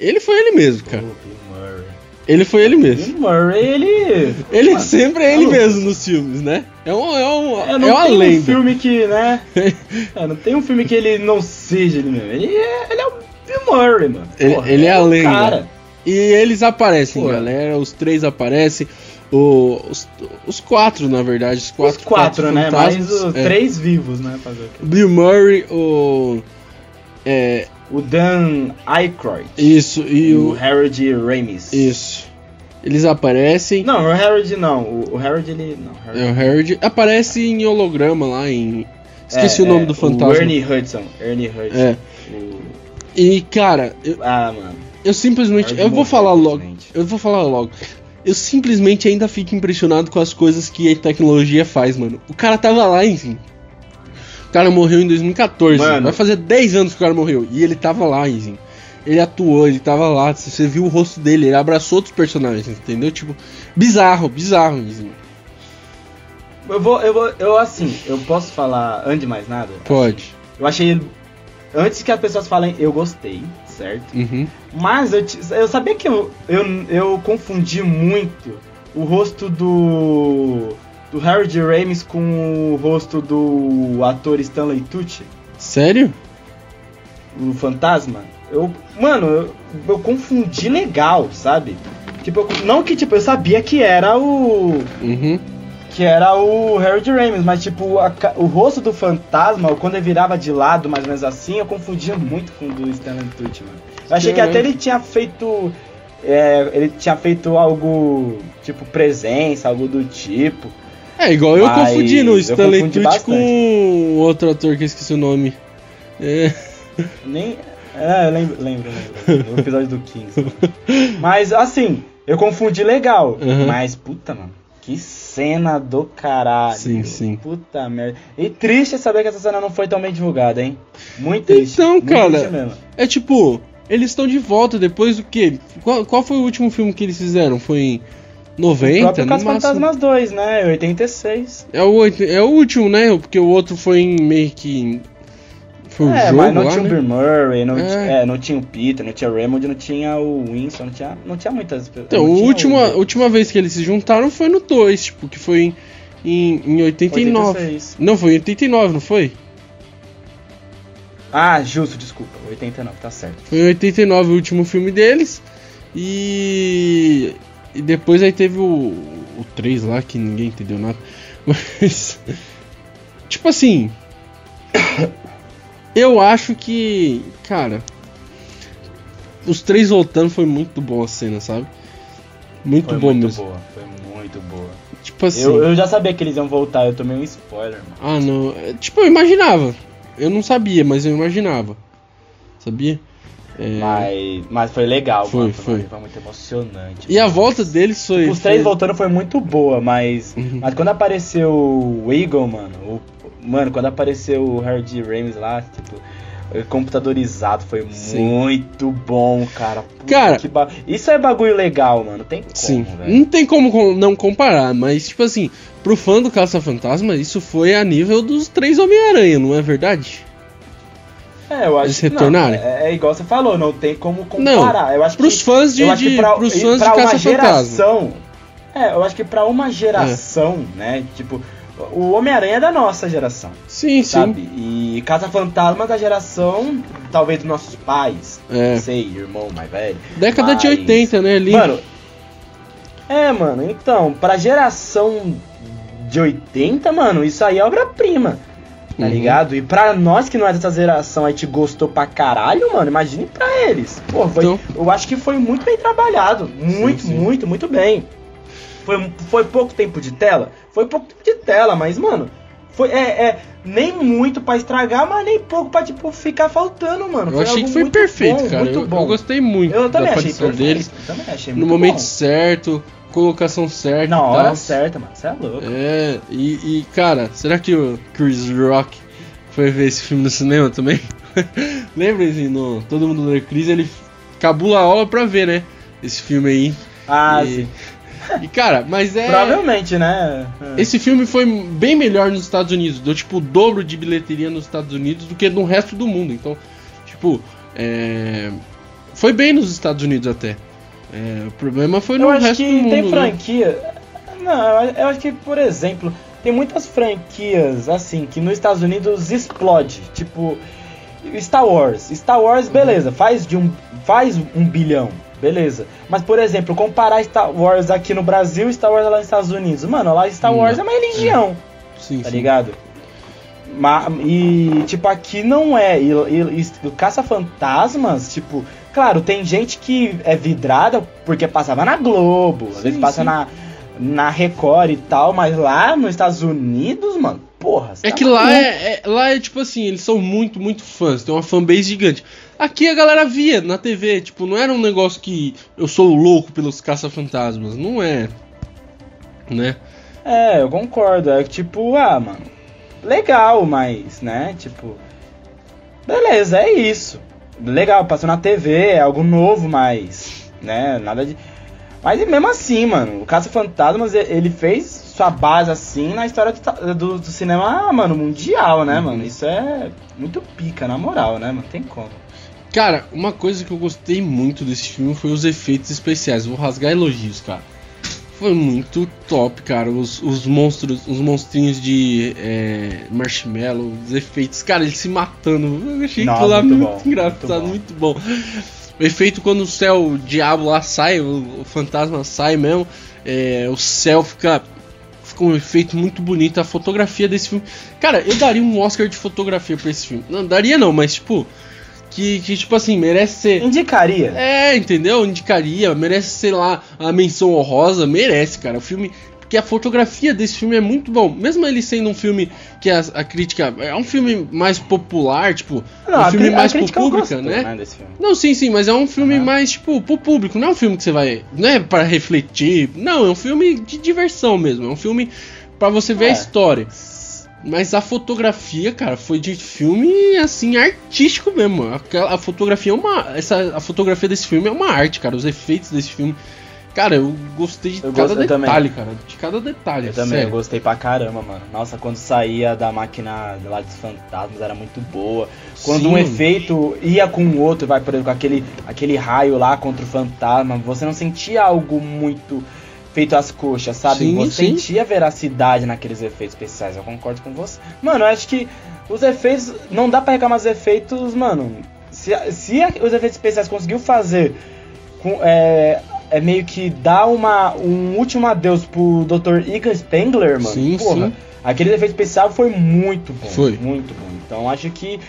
A: Ele foi ele mesmo, cara.
B: O Bill Murray.
A: Ele foi ele mesmo.
B: Bill Murray, ele.
A: Ele
B: Mano,
A: sempre é ele
B: maluco.
A: mesmo nos filmes, né? É, um, é, um,
B: É,
A: é
B: não
A: uma
B: tem um
A: lenda.
B: filme que, né? é, não tem um filme que ele não seja ele mesmo. Ele é, ele é o Bill Murray, mano.
A: Ele- ele é a
B: o
A: lenda.
B: Cara.
A: E eles aparecem,
B: Pô.
A: galera. Os três aparecem. O- os, os quatro, na verdade. Os quatro,
B: Os quatro, né? Mais os
A: é.
B: três vivos, né? Fazer o?
A: Bill Murray, o. É,
B: O Dan Aykroyd.
A: isso, e
B: o
A: o.
B: Harold Ramis.
A: Isso. Eles aparecem.
B: Não, o Harold não. O, o Harold ele. Não, Harold-
A: É, o Harold aparece em holograma lá em. Esqueci
B: É,
A: o nome
B: é,
A: do fantasma.
B: O Ernie Hudson. Ernie Hudson.
A: É.
B: O-
A: E, cara, eu,
B: Ah, mano.
A: eu simplesmente. Eu vou falar logo. Eu vou falar logo. Eu simplesmente ainda fico impressionado com as coisas que a tecnologia faz, mano. O cara tava lá, enfim. O cara morreu em 2014.
B: Mano.
A: Vai fazer 10 anos que o cara morreu. E ele tava lá, enfim. Ele atuou, ele tava lá. Você viu o rosto dele, ele abraçou outros personagens, entendeu? Tipo, bizarro, bizarro, enfim.
B: Eu vou, eu vou, eu assim, eu posso falar antes de mais nada?
A: Pode.
B: Eu achei. Antes que as pessoas falem, eu gostei, certo?
A: Uhum.
B: Mas eu, eu sabia que eu, eu, eu confundi muito o rosto do. Do Harold Ramis com o rosto do ator Stanley Tucci,
A: Sério?
B: o fantasma. Eu. Mano, eu, eu confundi legal, sabe? Tipo, eu- não que tipo, eu sabia que era o.
A: Uhum.
B: que era o Harold Ramis, mas tipo, a o rosto do fantasma, quando ele virava de lado, mais ou menos assim, eu confundia muito com o do Stanley Tucci, mano. Eu achei que até ele tinha feito. é, ele tinha feito algo tipo presença, algo do tipo.
A: É igual eu
B: Mas
A: confundindo o
B: eu
A: Stanley
B: confundi
A: Tucci com outro ator que eu esqueci o nome. É.
B: Nem. É, eu lembro, lembro, lembro. O episódio do 15. mano. Mas assim, eu confundi legal.
A: Uhum.
B: Mas, puta, mano. Que cena do caralho.
A: Sim, sim.
B: Puta merda. E triste saber que essa cena não foi tão bem divulgada, hein? Muito triste.
A: Então,
B: muito
A: cara,
B: triste.
A: É tipo, eles estão de volta depois do que? Qual, qual foi o último filme que eles fizeram? Foi em
B: O
A: 90?
B: próprio
A: no
B: Caso
A: máximo?
B: Fantasmas 2, né? 86.
A: É o, oito- é o último, né? Porque o outro foi em meio que. Foi o
B: é,
A: jogo
B: mas não
A: lá,
B: tinha o
A: né?
B: Bill Murray, não,
A: É.
B: é, não tinha o Peter, não tinha o Raymond, não tinha o Winston, não tinha, não tinha muitas pessoas.
A: Então, a última,
B: o-
A: última vez que eles se juntaram foi no 2, tipo, que foi em, em, em 89.
B: 86.
A: Não, foi em 89, não foi?
B: Ah, justo, desculpa. 89, tá certo.
A: Foi em 89 o último filme deles. E. E depois aí teve o, o 3 lá, que ninguém entendeu nada. Mas. Tipo assim. Eu acho que. Cara. Os três voltando foi muito boa a cena, sabe? Muito
B: Foi
A: bom
B: muito
A: mesmo.
B: boa, foi muito boa.
A: Tipo assim.
B: Eu, eu já sabia que eles iam voltar, eu tomei um spoiler, mano.
A: Ah, não. É, Tipo, eu imaginava. Eu não sabia, mas eu imaginava. Sabia? É,
B: Mas, mas foi legal,
A: Foi,
B: mano.
A: foi.
B: Foi muito emocionante.
A: E a volta deles foi.
B: Os três
A: foi-
B: voltando foi muito boa, mas.
A: Uhum.
B: Mas quando apareceu o Eagle, mano. o- mano, quando apareceu o Hardy Rames lá, tipo. Computadorizado foi
A: Sim.
B: muito bom, cara. Puta
A: Cara-
B: ba- Isso é bagulho legal, mano. Tem como,
A: Sim,
B: velho.
A: não tem como com- não comparar, mas tipo assim, pro fã do Caça-Fantasma, isso foi a nível dos três Homem-Aranha, não é verdade?
B: É, eu acho
A: Eles retornarem?
B: Não, é, é igual você falou, não tem como comparar. eu acho
A: Pros
B: que,
A: fãs de, de-
B: pra,
A: pros fãs
B: pra
A: de
B: uma geração. É, eu acho que pra uma geração, né? Tipo, o Homem-Aranha é da nossa geração.
A: Sim, sim.
B: sabe? E Caça-Fantasma da geração, talvez dos nossos pais.
A: É.
B: Não sei, irmão mais velho.
A: Década de
B: Mas-
A: 80, né? Ali.
B: Mano, é, mano, então, pra geração de 80, mano, isso aí é obra-prima. Tá
A: Uhum.
B: ligado? E pra nós que não é dessa geração, a gente gostou pra caralho, mano, imagine pra eles. Pô, foi,
A: Então-
B: eu acho que foi muito bem trabalhado. Muito,
A: sim.
B: muito, muito bem. Foi, foi pouco tempo de tela? Foi pouco tempo de tela, mas, mano, foi é, é, nem muito pra estragar, mas nem pouco pra, tipo, ficar faltando, mano.
A: eu
B: Foi
A: achei que foi
B: muito
A: perfeito,
B: bom,
A: cara. Eu, eu gostei muito
B: Eu
A: da
B: também achei
A: aparição
B: perfeito.
A: deles.
B: Achei
A: No
B: muito
A: momento
B: bom.
A: certo, colocação certa.
B: Na hora
A: tal.
B: certa, mano. Você é louco.
A: É, e, e, cara, será que o Chris Rock foi ver esse filme no cinema também? Lembrem-se, no Todo Mundo Lê Chris, ele cabula a aula pra ver, né? Esse filme aí.
B: Ah,
A: e,
B: sim.
A: e, cara, mas é.
B: Provavelmente, né?
A: Esse filme foi bem melhor nos Estados Unidos, deu tipo o dobro de bilheteria nos Estados Unidos do que no resto do mundo. Então, tipo, é... foi bem nos Estados Unidos até. É, o problema foi no
B: Eu acho
A: resto
B: que
A: do mundo.
B: tem
A: né?
B: franquia. Não, eu acho que, por exemplo, tem muitas franquias assim que nos Estados Unidos explode. Tipo, Star Wars. Star Wars,
A: Uhum.
B: beleza, faz de um. faz um bilhão. Beleza. Mas, por exemplo, comparar Star Wars aqui no Brasil e Star Wars lá nos Estados Unidos. Mano, lá Star
A: Não
B: Wars é uma religião.
A: Sim,
B: tá
A: sim.
B: ligado? Ma- e, tipo, aqui não é. E, e, e Caça-Fantasmas, tipo, claro, tem gente que é vidrada porque passava na Globo, às
A: Sim,
B: vezes passa
A: sim.
B: na, na Record e tal, mas lá nos Estados Unidos, mano, porra.
A: É
B: tá
A: que lá é, é- lá é tipo assim, eles são muito, muito fãs, tem uma fanbase gigante. Aqui a galera via na TV, tipo, não era um negócio que eu sou louco pelos caça-fantasmas, não é. Né?
B: É, eu concordo. É tipo, ah, mano, legal, mas, né, tipo. Beleza, é isso. Legal, passou na TV, é algo novo, mas. Né, nada de. Mas mesmo assim, mano, o Caça Fantasmas, ele fez sua base assim na história do, do- do cinema, ah, mano, mundial, né,
A: Uhum.
B: mano? Isso é muito pica, na moral, né, mano? Tem como.
A: Cara, uma coisa que eu gostei muito desse filme foi os efeitos especiais. Vou rasgar elogios, cara. Foi muito top, cara. Os, os monstros, os monstrinhos de é, marshmallow, os efeitos, cara, eles se matando. Eu achei aquilo lá
B: muito
A: muito,
B: bom,
A: engraçado,
B: muito
A: muito bom. O efeito quando o céu, o diabo lá sai, o, o fantasma sai mesmo, é, o céu fica. Fica um efeito muito bonito. A fotografia desse filme. Cara, eu daria um Oscar de fotografia pra esse filme. Não, daria não, mas tipo. Que, que tipo assim, merece ser.
B: Indicaria.
A: É, entendeu? Indicaria, merece, sei lá, a menção honrosa, merece, cara. O filme. Porque a fotografia desse filme é muito bom. Mesmo ele sendo um filme que a, a crítica. É um filme mais popular, tipo.
B: Não,
A: um
B: a
A: filme
B: a
A: mais pro público, né?
B: filme.
A: Não, sim, sim, mas é um filme
B: Aham.
A: mais, tipo, pro público. Não é um filme que você vai. Não é pra refletir. Não, é um filme de diversão mesmo. É um filme pra você ver a
B: É.
A: história. Mas a fotografia, cara, foi de filme assim artístico mesmo. Aquela- A fotografia é uma, essa a fotografia desse filme é uma arte, cara. Os efeitos desse filme, cara, eu gostei de
B: Eu
A: cada
B: gosto- eu também.
A: detalhe, cara, de cada detalhe.
B: Eu também, eu
A: sério.
B: gostei pra caramba, mano. Nossa, quando saía da máquina lá dos fantasmas era muito boa. Quando um
A: Sim.
B: efeito ia com o outro, vai, por exemplo, com aquele, aquele raio lá contra o fantasma, você não sentia algo muito feito às coxas, sabe?
A: Sim,
B: você
A: sim.
B: sentia veracidade naqueles efeitos especiais, eu concordo com você. Mano, eu acho que os efeitos, não dá pra reclamar dos efeitos, mano. Se, se os efeitos especiais conseguiu fazer com, é, é meio que dar uma, um último adeus pro Dr. Ian Spengler, mano.
A: Sim,
B: Porra,
A: sim.
B: aquele efeito especial foi muito bom.
A: Foi.
B: Muito bom. Então acho que.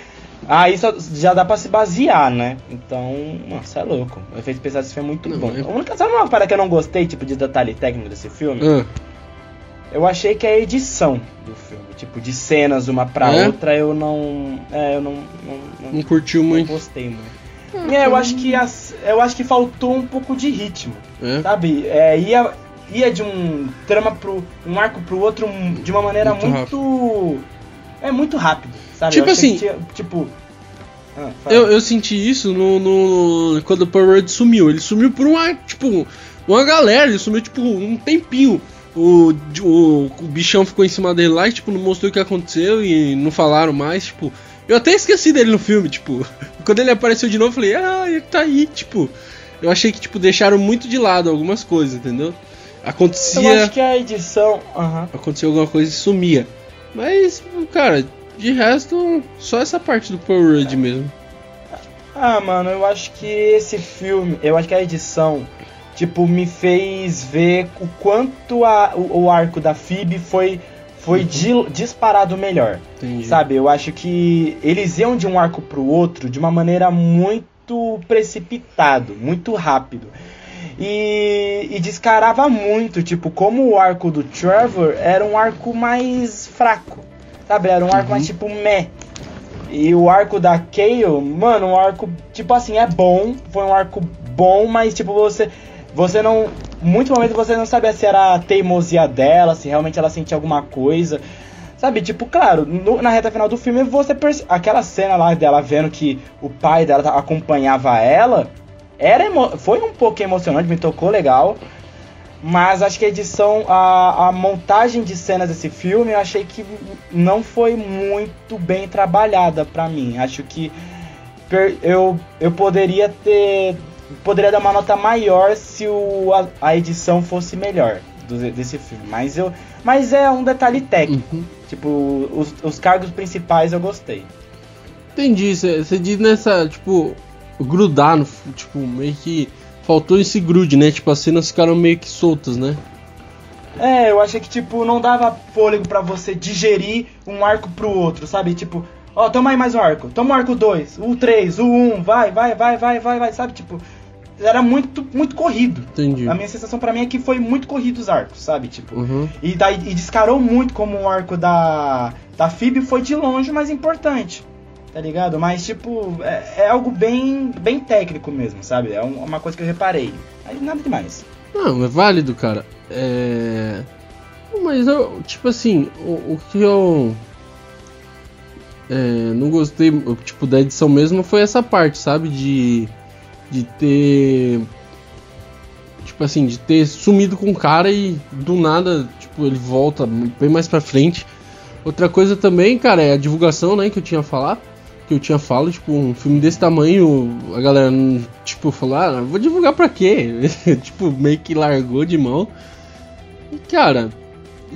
B: Ah, isso já dá pra se basear, né? Então, nossa, é louco. O efeito especial desse filme é muito
A: Não,
B: bom.
A: é-
B: A única, sabe uma parada que eu não gostei, tipo, de detalhe técnico desse filme?
A: Ah,
B: Eu achei que a edição do filme, tipo, de cenas uma pra
A: É?
B: outra, eu não. É, eu não. Não, não,
A: não curtiu
B: não
A: muito.
B: gostei muito. É, eu acho que as, eu acho que faltou um pouco de ritmo,
A: É?
B: sabe? É, ia, ia de um trama pro um arco pro outro um- de uma maneira
A: Muito
B: muito, é muito rápido, sabe?
A: Tipo
B: Eu
A: assim-
B: tinha- tipo, ah.
A: Eu, eu senti isso no, no- quando o Power Red sumiu. Ele sumiu por uma, tipo, uma galera, ele sumiu, tipo, um tempinho. O, o, o bichão ficou em cima dele lá e, tipo, não mostrou o que aconteceu e não falaram mais, tipo. Eu até esqueci dele no filme, tipo. Quando ele apareceu de novo, eu falei, ah, ele tá aí, tipo. Eu achei que, tipo, deixaram muito de lado algumas coisas, entendeu?
B: eu
A: Acontecia.
B: acho que a edição, aham.
A: Acontecia alguma coisa e sumia. Mas, cara, de resto, só essa parte do Power Red mesmo.
B: Ah, mano, eu acho que esse filme, eu acho que a edição, tipo, me fez ver o quanto a, o, o arco da Phoebe foi, foi di- disparado melhor.
A: Entendi.
B: Sabe, eu acho que eles iam de um arco pro outro de uma maneira muito precipitado, muito rápido. E, e descarava muito, tipo, como o arco do Trevor era um arco mais fraco, sabe? Era um arco
A: Uhum.
B: mais tipo meh. E o arco da Kayle, mano, um arco, tipo assim, é bom, foi um arco bom, mas tipo, você você não. Muito momento você não sabia se era a teimosia dela, se realmente ela sentia alguma coisa. Sabe, tipo, claro, no- na reta final do filme você perce... aquela cena lá dela vendo que o pai dela acompanhava ela, era foi um pouco emocionante, me tocou legal. Mas acho que a edição, a, a montagem de cenas desse filme, eu achei que não foi muito bem trabalhada pra mim. Acho que per- eu, eu poderia ter. Poderia dar uma nota maior se o, a, a edição fosse melhor do- desse filme. Mas, eu, mas é um detalhe técnico.
A: Uhum.
B: Tipo, os, os cargos principais eu gostei.
A: Entendi, você diz nessa, tipo, grudar no. Tipo, meio que. Faltou esse grude, né? Tipo, as cenas ficaram meio que soltas, né?
B: É, eu achei que, tipo, não dava fôlego pra você digerir um arco pro outro, sabe? Tipo, ó, toma aí mais um arco. Toma o arco 2, o 3, o 1, vai, vai, vai, vai, vai, vai, sabe? Tipo, era muito, muito corrido.
A: Entendi.
B: A minha sensação pra mim é que foi muito corrido os arcos, sabe? Tipo,
A: Uhum.
B: e, daí, e descarou muito como o arco da, da Phoebe foi de longe mais importante. Tá ligado? Mas, tipo, é, é algo bem, bem técnico mesmo, sabe? É um- uma coisa que eu reparei. Aí nada demais.
A: Não, é válido, cara. É. Mas eu, tipo assim, o, o que eu. é, não gostei, tipo, da edição mesmo foi essa parte, sabe? De. De ter. Tipo assim, de ter sumido com o cara e do nada, tipo, ele volta bem mais pra frente. Outra coisa também, cara, é a divulgação, né, que eu tinha falado. Que eu tinha falado, tipo, um filme desse tamanho, a galera, tipo, falou, ah, vou divulgar pra quê? tipo, meio que largou de mão. E, cara,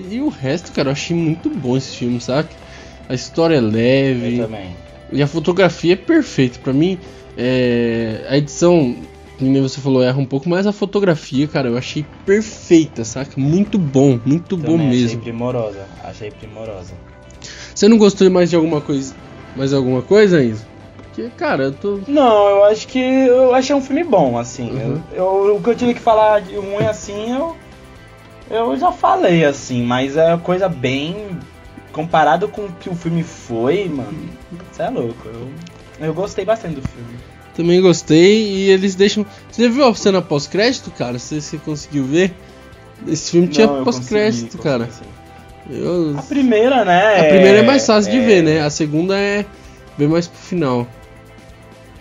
A: e o resto, cara, eu achei muito bom esse filme, sabe? A história é leve.
B: Eu também.
A: E a fotografia é perfeita. Pra mim, é, a edição, nem você falou, erra um pouco, mas a fotografia, cara, eu achei perfeita, saca? Muito bom, muito bom
B: Também Achei
A: mesmo.
B: primorosa. Achei primorosa.
A: Você não gostou mais de alguma coisa? Mais alguma coisa, Enzo? Porque, cara, eu tô.
B: Não, eu acho que eu achei um filme bom, assim.
A: Uhum.
B: Eu, eu- o que eu tive que falar de ruim assim, eu. Eu já falei, assim, mas é coisa bem. Comparado com o que o filme foi, mano. Você é louco. Eu, eu gostei bastante do filme.
A: Também gostei e eles deixam. Você viu a cena pós-crédito, cara? Você, você conseguiu ver? Esse filme tinha
B: Não, eu
A: pós-crédito, cara.
B: consegui.
A: Eu-
B: A primeira, né?
A: A primeira é mais fácil de
B: é-
A: ver, né? A segunda é bem mais pro final.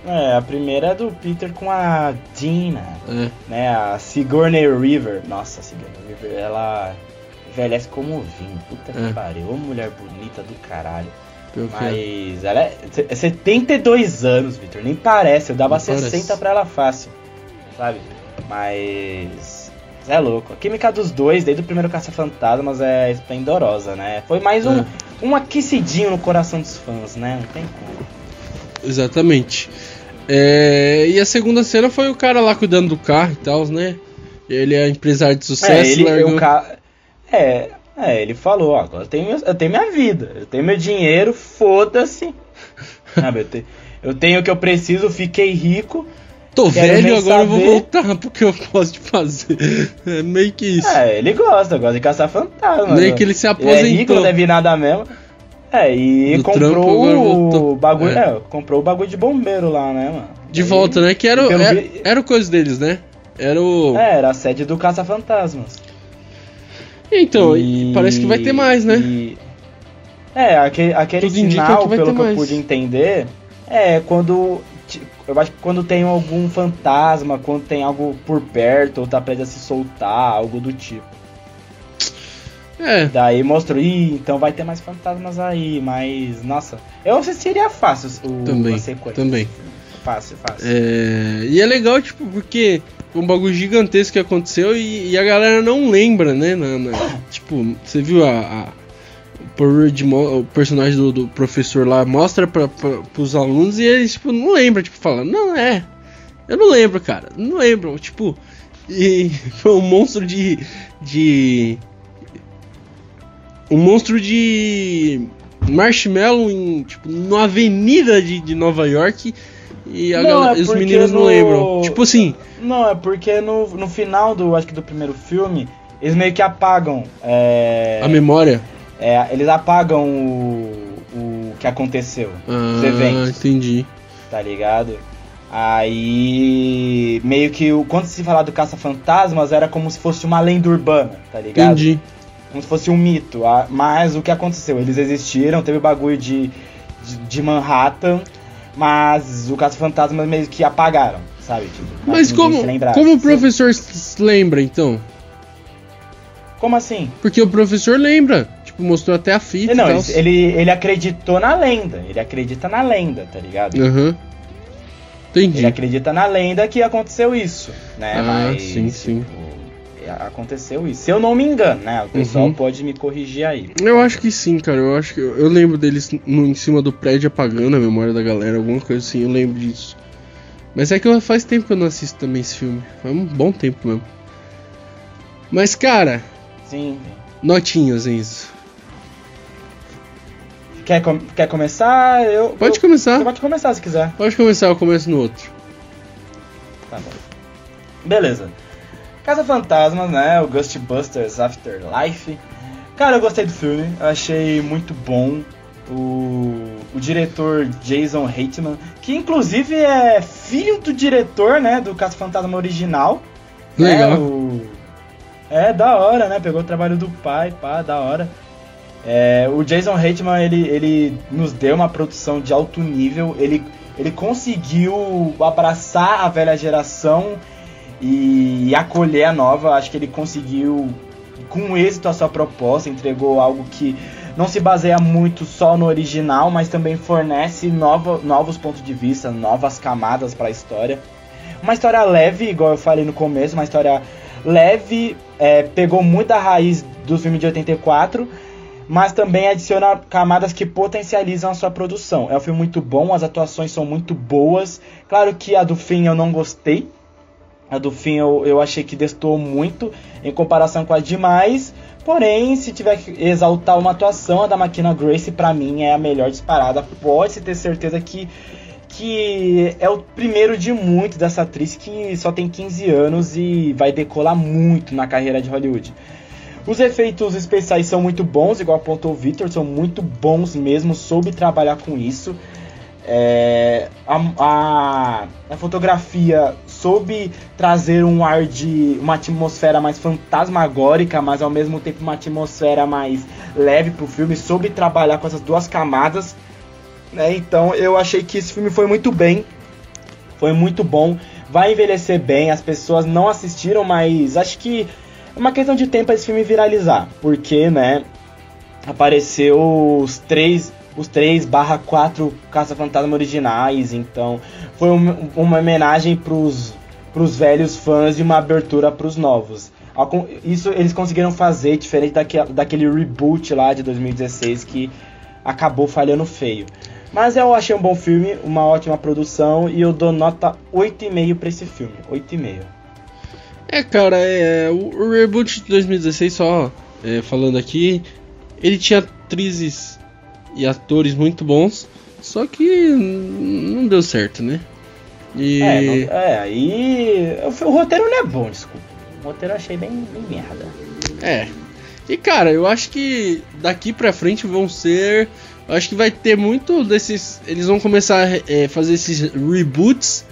B: É, a primeira é do Peter com a Dina.
A: É.
B: né, a Sigourney River. Nossa, a Sigourney River, ela envelhece como vinho. Puta que
A: É.
B: pariu. Ô mulher bonita do caralho.
A: Pior é.
B: Mas ela é, é 72 anos, Victor. Nem parece. Eu dava
A: Não
B: 60
A: parece.
B: pra ela fácil. Sabe? Mas. É louco. A química dos dois, desde o primeiro Caça-Fantasmas, é esplendorosa, né? Foi mais um,
A: É.
B: um aquecidinho no coração dos fãs, né? Não tem como.
A: Exatamente. É, e a segunda cena foi o cara lá cuidando do carro e tal, né? Ele é empresário de sucesso,
B: É, ele,
A: largou...
B: ca... é, é, ele falou, ó, agora eu tenho, eu tenho minha vida, eu tenho meu dinheiro, foda-se. Sabe, eu, eu tenho o que eu preciso, fiquei rico.
A: Tô
B: quero
A: velho, agora eu vou
B: saber.
A: voltar porque eu posso de fazer. É meio que isso.
B: É, ele gosta, gosta de caçar fantasma.
A: Nem
B: né?
A: que ele se
B: Ele é rico,
A: aposentou.
B: não deve nada mesmo. É, e
A: Do
B: comprou o bagulho,
A: É.
B: é, comprou o bagulho de bombeiro lá, né, mano?
A: De volta, né? Que era,
B: Porque eu
A: o-
B: não
A: era,
B: vi-
A: era o coisa deles, né? Era o.
B: É, era a sede do Caça-Fantasmas.
A: Então,
B: E-
A: parece que vai ter mais, né?
B: e- É, aquele, aquele
A: Tudo
B: sinal, pelo que eu
A: mais.
B: pude entender, é quando. Eu acho que quando tem algum fantasma, quando tem algo por perto, ou tá prestes a se soltar, algo do tipo.
A: É.
B: Daí mostrou, ih, então vai ter mais fantasmas aí, mas. Nossa, eu seria fácil o,
A: Também,
B: a sequência.
A: também.
B: Fácil, fácil.
A: É, e é legal, tipo, porque foi um bagulho gigantesco que aconteceu e, e a galera não lembra, né? na- na- tipo, você viu a. a mo- o personagem do, do professor lá mostra pra, pros alunos e eles, tipo, não lembram, tipo, falam, não, é. Eu não lembro, cara. Não lembro. Tipo. E foi um monstro de. de. Um monstro de. Marshmallow em. Tipo, numa avenida de, de Nova York. E
B: Não,
A: galera-
B: é
A: os meninos não
B: no-
A: lembram. Tipo assim.
B: Não, é porque no, no final do, acho que do primeiro filme, eles meio que apagam. É,
A: A memória.
B: É, eles apagam o, o que aconteceu, os
A: Ah,
B: eventos,
A: entendi.
B: tá ligado? Aí meio que o, quando se falar do caça-fantasmas era como se fosse uma lenda urbana, tá ligado?
A: Entendi.
B: Como se fosse um mito. ah, Mas o que aconteceu? Eles existiram, teve o bagulho de, de, de Manhattan, mas o caça-fantasmas meio que apagaram, sabe? Tipo,
A: Mas como, como o professor se lembra, então?
B: Como assim?
A: Porque o professor lembra. Tipo, mostrou até a fita
B: Não, ele, ele, ele acreditou na lenda. Ele acredita na lenda, tá ligado?
A: Aham. Entendi.
B: Ele acredita na lenda que aconteceu isso, né?
A: Ah,
B: Mas,
A: sim, sim.
B: tipo, é, aconteceu isso. Se eu não me engano, né? O pessoal
A: Uhum.
B: pode me corrigir aí.
A: Eu acho que sim, cara. Eu acho que eu, lembro deles no, em cima do prédio apagando a memória da galera, alguma coisa assim. Eu lembro disso. Mas é que faz tempo que eu não assisto também esse filme. Faz um bom tempo mesmo. Mas, cara,
B: Sim.
A: notinhas, Enzo.
B: Quer, com- quer começar? Eu,
A: Pode
B: eu,
A: começar.
B: Você pode começar se quiser.
A: Pode começar, eu começo no outro.
B: Tá bom. Beleza. Casa Fantasmas, né? O Ghostbusters Afterlife. Cara, eu gostei do filme. Eu achei muito bom. O, o diretor Jason Reitman, que inclusive é filho do diretor, né? Do Casa Fantasma original.
A: Legal.
B: É, o... é da hora, né? Pegou o trabalho do pai, pá, da hora. É, o Jason Reitman, ele, ele nos deu uma produção de alto nível. Ele, ele conseguiu abraçar a velha geração e, acolher a nova. Acho que ele conseguiu, com êxito, a sua proposta. Entregou algo que não se baseia muito só no original, mas também fornece nova, novos pontos de vista, novas camadas para a história. Uma história leve, igual eu falei no começo, uma história leve, é, pegou muito da raiz do filme de 84, mas também adiciona camadas que potencializam a sua produção. É um filme muito bom, as atuações são muito boas. Claro que a do fim eu não gostei. A do fim eu, eu achei que destoou muito em comparação com a demais. Porém, se tiver que exaltar uma atuação, a da Makina Grace pra mim é a melhor disparada. Pode-se ter certeza que que é o primeiro de muitos dessa atriz que só tem 15 anos e vai decolar muito na carreira de Hollywood. Os efeitos especiais são muito bons, igual apontou o Victor, são muito bons mesmo, soube trabalhar com isso. É, a, a, a fotografia soube trazer um ar de uma atmosfera mais fantasmagórica, mas ao mesmo tempo uma atmosfera mais leve pro filme, soube trabalhar com essas duas camadas. Né? Então eu achei que esse filme foi muito bem, foi muito bom, vai envelhecer bem. As pessoas não assistiram, mas acho que uma questão de tempo esse filme viralizar, porque né, apareceu os três os 3 barra 4 Caça-Fantasma originais, então foi um, uma homenagem pros, pros velhos fãs e uma abertura pros novos. Isso eles conseguiram fazer diferente daquele, reboot lá de 2016 que acabou falhando feio. Mas eu achei um bom filme, uma ótima produção e eu dou nota 8,5 pra esse filme. 8,5.
A: É, cara, é, o, o reboot de 2016, só é, falando aqui, ele tinha atrizes e atores muito bons, só que não deu certo, né?
B: E... É, não, é, aí o, o, roteiro não é bom, desculpa. O roteiro eu achei bem, bem merda.
A: É. E cara, eu acho que daqui pra frente vão ser. Eu acho que vai ter muito desses. Eles vão começar a é, fazer esses reboots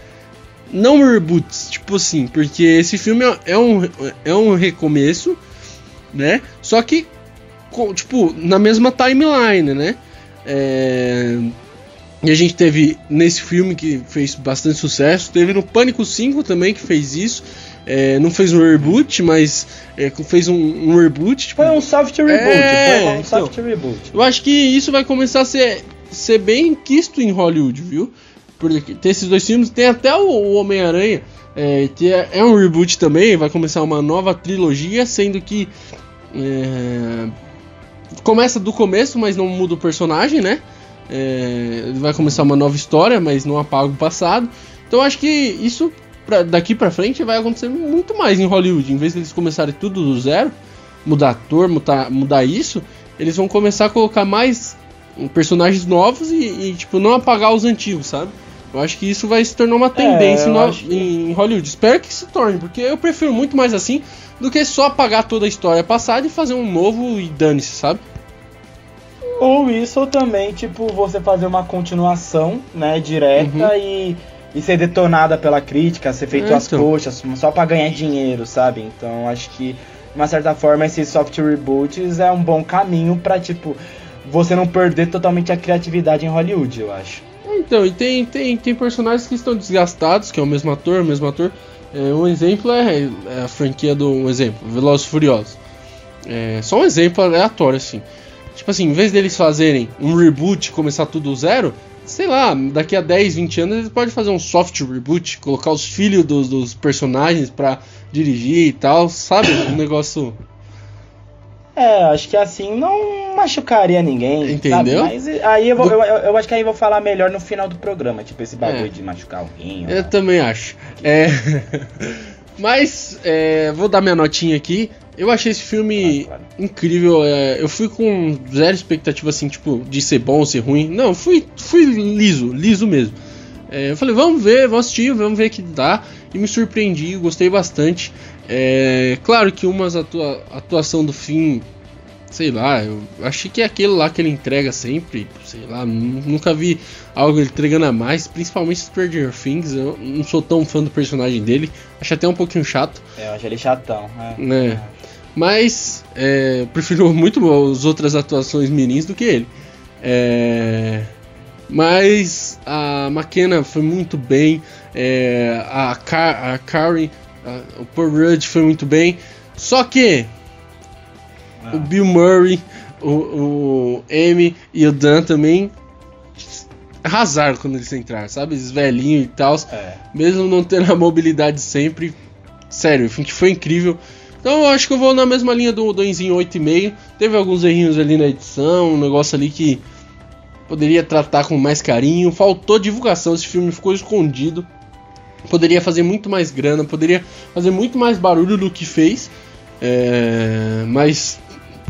A: não reboots, tipo assim, porque esse filme é- é um, é um recomeço, né? Só que, tipo, na mesma timeline, né? É, E a gente teve nesse filme que fez bastante sucesso, teve no Pânico 5 também que fez isso. É, não fez um reboot, mas é, fez um, um reboot. Tipo,
B: Foi um soft reboot,
A: É,
B: foi um
A: então.
B: soft reboot.
A: eu acho que isso vai começar a ser, ser bem quisto em Hollywood, viu? Porque tem esses dois filmes, tem até o, o Homem-Aranha, é, que é, é um reboot também, vai começar uma nova trilogia, sendo que é, começa do começo, mas não muda o personagem, né? É, vai começar uma nova história, mas não apaga o passado. Então acho que isso pra- daqui pra frente vai acontecer muito mais em Hollywood. Em vez de eles começarem tudo do zero, mudar ator, mudar, mudar isso, eles vão começar a colocar mais hum, personagens novos e, e, tipo, não apagar os antigos, sabe? Eu acho que isso vai se tornar uma tendência
B: É,
A: no-
B: que-
A: em Hollywood. Espero que se torne, porque eu prefiro muito mais assim do que só apagar toda a história passada e fazer um novo e dane-se, sabe?
B: Ou isso, ou também, tipo, você fazer uma continuação, né, direta e, e ser detonada pela crítica, ser feito
A: É,
B: as
A: então.
B: coxas, só pra ganhar dinheiro, sabe? Então, acho que, de uma certa forma, esses soft reboots é um bom caminho pra, tipo, você não perder totalmente a criatividade em Hollywood, eu acho.
A: Então, e tem, tem, tem personagens que estão desgastados, que é o mesmo ator, o mesmo ator. É, um exemplo é, é a franquia do. Um exemplo, Velozes Furiosos. É, só um exemplo aleatório, assim. Tipo assim, em vez deles fazerem um reboot, começar tudo do zero, sei lá, daqui a 10, 20 anos eles podem fazer um soft reboot, colocar os filhos dos, dos personagens pra dirigir e tal, sabe? Um negócio.
B: É, acho que assim não machucaria ninguém.
A: Entendeu?
B: Sabe? Mas aí eu, vou, eu, eu- eu acho que aí eu vou falar melhor no final do programa, tipo esse bagulho
A: É.
B: de machucar alguém.
A: Eu também acho. É... Mas, é, vou dar minha notinha aqui. Eu achei esse filme
B: Claro,
A: incrível. é, eu fui com zero expectativa, assim, tipo, de ser bom ou ser ruim. Não, fui, fui liso, liso mesmo. É, eu falei, vamos ver, vamos assistir, vamos ver o que dá. E me surpreendi, gostei bastante. É, claro que umas atua atuação do fim, sei lá, eu achei que é aquele lá que ele entrega sempre, sei lá, nu- nunca vi algo ele entregando a mais, principalmente Stranger Things. Eu não sou tão fã do personagem dele, acho até um pouquinho chato.
B: É, eu acho ele chatão. É.
A: Né. Mas é, prefiro muito as outras atuações mirins do que ele. É, mas a McKenna foi muito bem. é, a, Car a- o Paul Rudd foi muito bem. Só que
B: Ah.
A: o Bill Murray, o, o Amy e o Dan também arrasaram quando eles entraram, sabe? Esses velhinhos e tal
B: É.
A: mesmo não tendo a mobilidade sempre. Sério, que foi incrível. Então eu acho que eu vou na mesma linha do Doinzinho 8,5. Teve alguns errinhos ali na edição, um negócio ali que poderia tratar com mais carinho. Faltou divulgação, esse filme ficou escondido. Poderia fazer muito mais grana, poderia fazer muito mais barulho do que fez. É, mas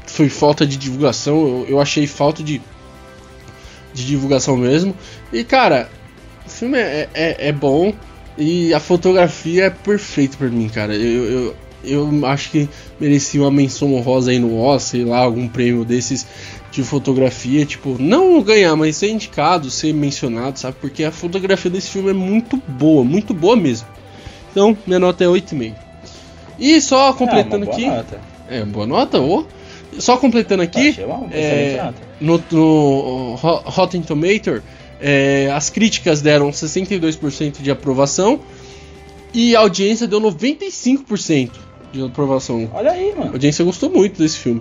A: foi falta de divulgação. Eu, eu achei falta de, de divulgação mesmo. E cara, o filme é, é, é bom e a fotografia é perfeita pra mim, cara. Eu, eu, eu acho que merecia uma menção honrosa aí no Oscar, sei lá, algum prêmio desses de fotografia. Tipo, não ganhar, mas ser indicado, ser mencionado, sabe? Porque a fotografia desse filme é muito boa, muito boa mesmo. Então, minha nota é 8,5. E só completando
B: É,
A: aqui.
B: nota.
A: É, boa nota, ô. Só completando aqui.
B: Uma
A: é, no, no Ro- Rotten Tomato, é, as críticas deram 62% de aprovação e a audiência deu 95% de aprovação.
B: Olha aí,
A: A
B: mano.
A: audiência gostou muito desse filme.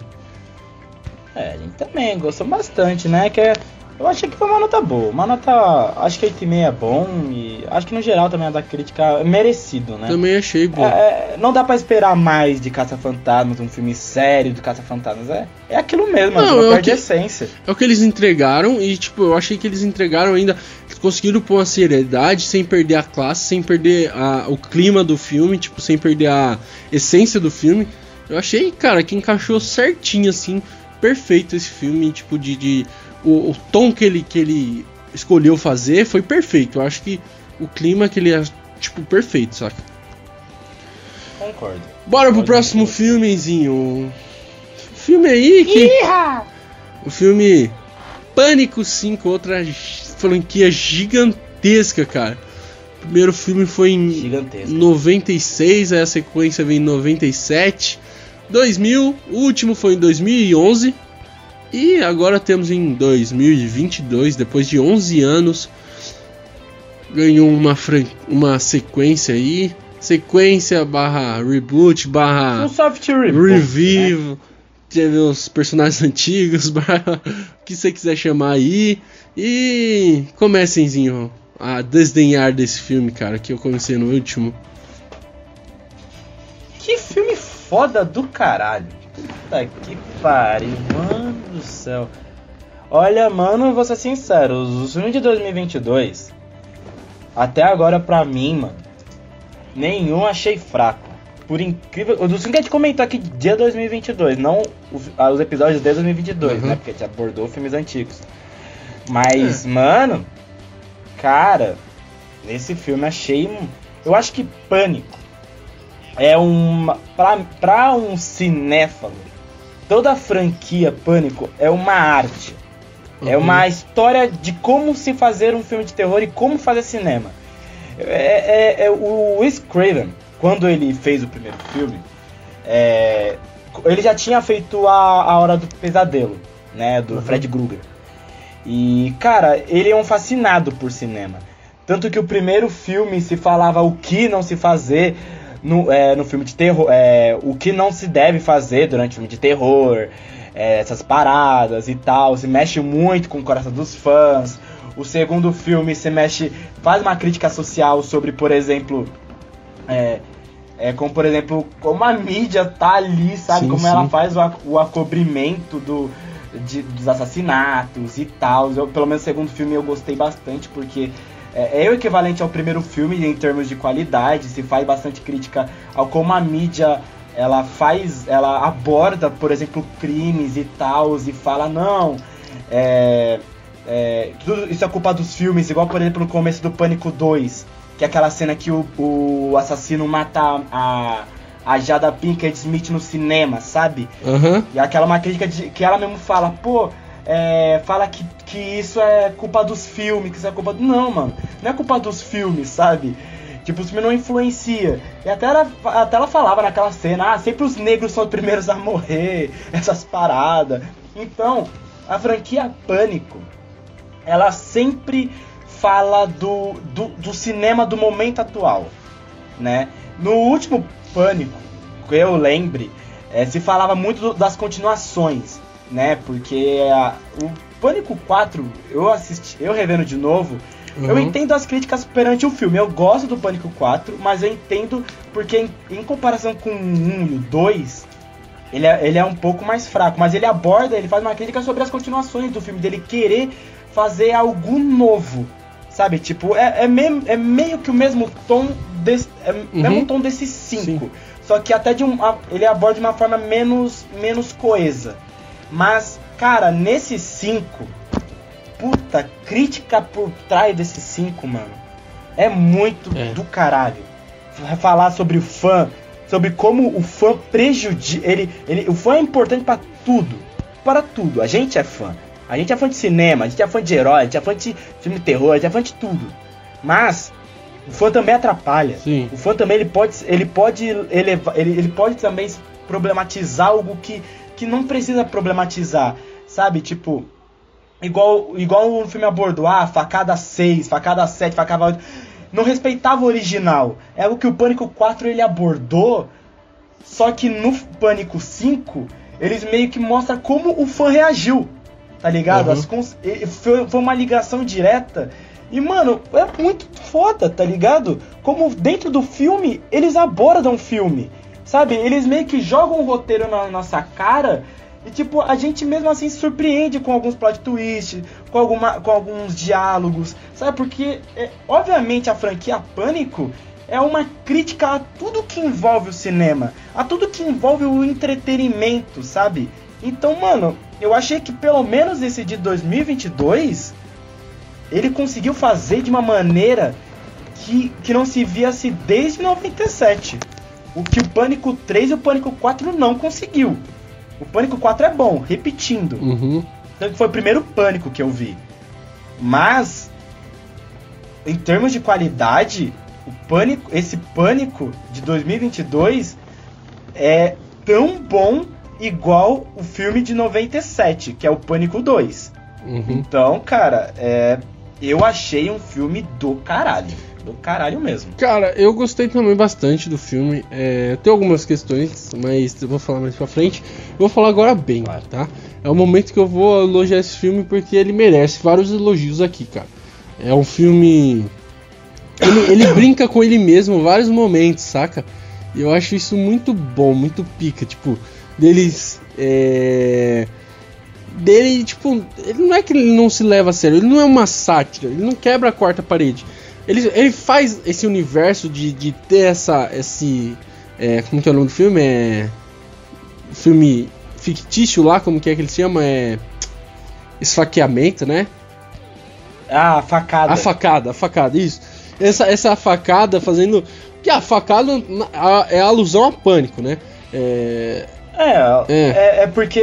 B: É, a gente também gostou bastante, né? Que é- eu achei que foi uma nota boa. Uma nota. Acho que 8,5 é bom e acho que no geral também a da crítica é merecido, né?
A: Também achei bom.
B: É, é, não dá pra esperar mais de Caça-Fantasmas, um filme sério de Caça-Fantasmas. É, é aquilo mesmo,
A: Não, é o
B: perde
A: que-
B: a essência.
A: É o que eles entregaram e, tipo, eu achei que eles entregaram ainda. Conseguiram pôr uma seriedade sem perder a classe, sem perder a- o clima do filme, tipo, sem perder a essência do filme. Eu achei, cara, que encaixou certinho, assim, perfeito esse filme, tipo, de. de- o, o tom que ele, que ele escolheu fazer foi perfeito. Eu acho que o clima que ele é, tipo, perfeito, saca?
B: Concordo.
A: Bora pro
B: Pode
A: próximo filmezinho. Filme aí que. O filme Pânico 5, outra g- franquia gigantesca, cara. O primeiro filme foi em
B: Gigantesco.
A: 96, aí a sequência vem em 97. 2000, o último foi em 2011. E agora temos em 2022, depois de 11 anos, ganhou uma, fran- uma sequência aí. Sequência barra reboot barra
B: Um soft reboot. né?
A: revive. Teve os personagens antigos, barra o que você quiser chamar aí. E comecem Zinho, a desdenhar desse filme, cara, que eu comecei no último.
B: Que filme foda do caralho. Puta que pariu, mano do céu. Olha, mano, vou ser sincero, os filmes de 2022, até agora pra mim, mano, nenhum achei fraco. Por incrível. O filmes que a gente comentou aqui de 2022, não os episódios de 2022,
A: Uhum.
B: né? Porque a gente abordou filmes antigos. Mas, mano, cara, nesse filme achei. um- Eu acho que Pânico é uma. Pra, pra um cinéfalo, toda a franquia Pânico é uma arte. É
A: Uhum.
B: uma história de como se fazer um filme de terror e como fazer cinema. É, é- é o Wes Craven, quando ele fez o primeiro filme, é, ele já tinha feito a, a Hora do Pesadelo, né, do
A: Uhum.
B: Fred Krueger. E, cara, ele é um fascinado por cinema. Tanto que o primeiro filme se falava o que não se fazer no, é, no filme de terror, é, o que não se deve fazer durante o filme de terror, é, essas paradas e tal, se mexe muito com o coração dos fãs. O segundo filme se mexe, faz uma crítica social sobre, por exemplo, é, é como por exemplo, como a mídia tá ali, sabe?
A: Sim,
B: como
A: sim.
B: ela faz o, o acobrimento do, de- dos assassinatos e tal. Eu, pelo menos o segundo filme eu gostei bastante, porque é, é o equivalente ao primeiro filme em termos de qualidade, se faz bastante crítica ao como a mídia ela faz, ela aborda, por exemplo, crimes e tal, e fala, não, é, é, tudo isso é culpa dos filmes, igual por exemplo no começo do Pânico 2, que é aquela cena que o, o assassino mata a, a Jada Pinkett Smith no cinema, sabe?
A: Aham.
B: E aquela uma crítica de, que ela mesmo fala, pô, é, fala que, que isso é culpa dos filmes, que isso é culpa do. Não, mano, não é culpa dos filmes, sabe? Tipo, o filme não influencia. E até ela, até ela falava naquela cena, ah, sempre os negros são os primeiros a morrer, essas paradas. Então, a franquia Pânico, ela sempre fala do, do, do cinema do momento atual, né? No último Pânico, que eu lembre, eh, se falava muito do- das continuações, né? Porque a- o Pânico 4, eu assisti, eu revendo de novo, eu
A: Uhum.
B: entendo as críticas perante o filme. Eu gosto do Pânico 4, mas eu entendo porque em, em comparação com o 1 e o 2, ele é, ele é um pouco mais fraco, mas ele aborda, ele faz uma crítica sobre as continuações do filme, dele querer fazer algo novo. Sabe, tipo, é, é, meio, é meio que o mesmo tom desse, é o mesmo tom desses cinco. Só que até de um. Ele aborda de uma forma menos, menos coesa. Mas, cara, nesses cinco. Puta, crítica por trás desses cinco, mano. É muito
A: É.
B: do caralho. Falar sobre o fã, sobre como o fã prejudica. Ele, ele, o fã é importante pra tudo. Para tudo. A gente é fã. A gente é fã de cinema, a gente é fã de herói, a gente é fã de filme de terror, a gente é fã de tudo. Mas o fã também atrapalha.
A: Sim.
B: O fã também ele pode, ele pode elevar, ele, ele pode também problematizar algo que, que não precisa problematizar, sabe? Tipo, igual igual o filme abordou, ah, facada 6, facada 7, facada 8. Não respeitava o original. É o que o Pânico 4 ele abordou, só que no Pânico 5, eles meio que mostram como o fã reagiu. Tá ligado?
A: Uhum.
B: As cons- foi, foi uma ligação direta. E, mano, é muito foda, tá ligado? Como dentro do filme, eles abordam o filme. Sabe? Eles meio que jogam o roteiro na nossa cara. E, tipo, a gente mesmo assim se surpreende com alguns plot twists, com, alguma, com alguns diálogos. Sabe? Porque, é, obviamente, a franquia Pânico é uma crítica a tudo que envolve o cinema, a tudo que envolve o entretenimento, sabe? Então, mano, eu achei que pelo menos esse de 2022 ele conseguiu fazer de uma maneira que, que não se via se desde 97. O que o Pânico 3 e o Pânico 4 não conseguiu. O Pânico 4 é bom, repetindo.
A: Uhum.
B: Que foi o primeiro Pânico que eu vi. Mas em termos de qualidade, o pânico, esse pânico de 2022 é tão bom igual o filme de 97, que é o Pânico 2.
A: Uhum.
B: Então, cara, é, eu achei um filme do caralho. Do caralho mesmo.
A: Cara, eu gostei também bastante do filme. É, tem algumas questões, mas eu vou falar mais pra frente. Eu vou falar agora bem,
B: Claro.
A: tá? É o momento que eu vou elogiar esse filme porque ele merece vários elogios aqui, cara. É um filme. Ele, ele brinca com ele mesmo em vários momentos, saca? E eu acho isso muito bom, muito pica. Tipo, deles. É... Dele, tipo, ele não é que ele não se leva a sério, ele não é uma sátira, ele não quebra a quarta parede. Ele, ele faz esse universo de, de ter essa. Esse. É, como que é o nome do filme? É. Filme fictício lá, como que é que ele chama? É. Esfaqueamento, né?
B: Ah, facada.
A: A facada, a facada, isso. Essa, essa facada fazendo. Que a facada a- é alusão a pânico, né? É,
B: É,
A: É.
B: é. É, porque.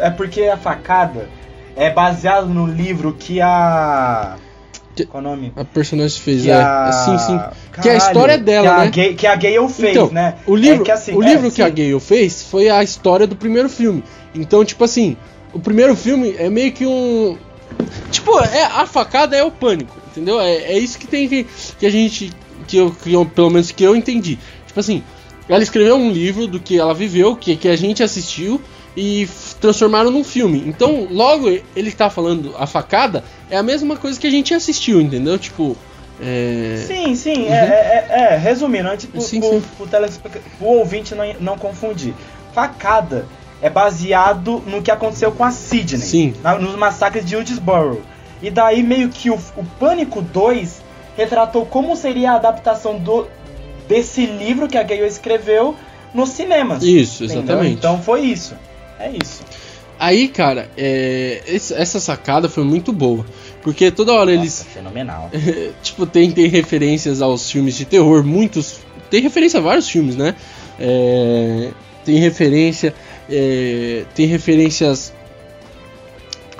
B: É porque a facada é baseado no livro que a.
A: Que-
B: Qual é o nome?
A: a personagem fez,
B: Que
A: é.
B: a...
A: Sim, sim. Que a história é dela,
B: que
A: né?
B: Gay, que a Gale fez,
A: então,
B: né?
A: o livro,
B: É que, assim,
A: o
B: é,
A: livro que
B: sim.
A: a Gale fez foi a história do primeiro filme. Então, tipo assim, o primeiro filme é meio que um. Tipo, é, a facada é o pânico, entendeu? É, é isso que tem que, que a gente. Que eu, que eu- pelo menos que eu entendi. Tipo assim, ela escreveu um livro do que ela viveu, que, que a gente assistiu e transformaram num filme. Então, logo ele tá falando a facada é a mesma coisa que a gente assistiu, entendeu? Tipo. É...
B: Sim, sim, é, é, é, é, resumindo, antes pro,
A: Sim,
B: pro,
A: sim.
B: pro pro ouvinte não, não confundir. Facada é baseado no que aconteceu com a Sidney.
A: Sim.
B: na- nos massacres de Woodsboro. E daí meio que o, o Pânico 2 retratou como seria a adaptação do, desse livro que a Gale escreveu nos cinemas.
A: Isso,
B: entendeu?
A: exatamente.
B: Então foi isso. É isso.
A: Aí, cara, é, esse- essa sacada foi muito boa. Porque toda hora eles,
B: Nossa, fenomenal.
A: tipo, tem, tem referências aos filmes de terror, muitos. Tem referência a vários filmes, né? É, tem referência. é, tem referências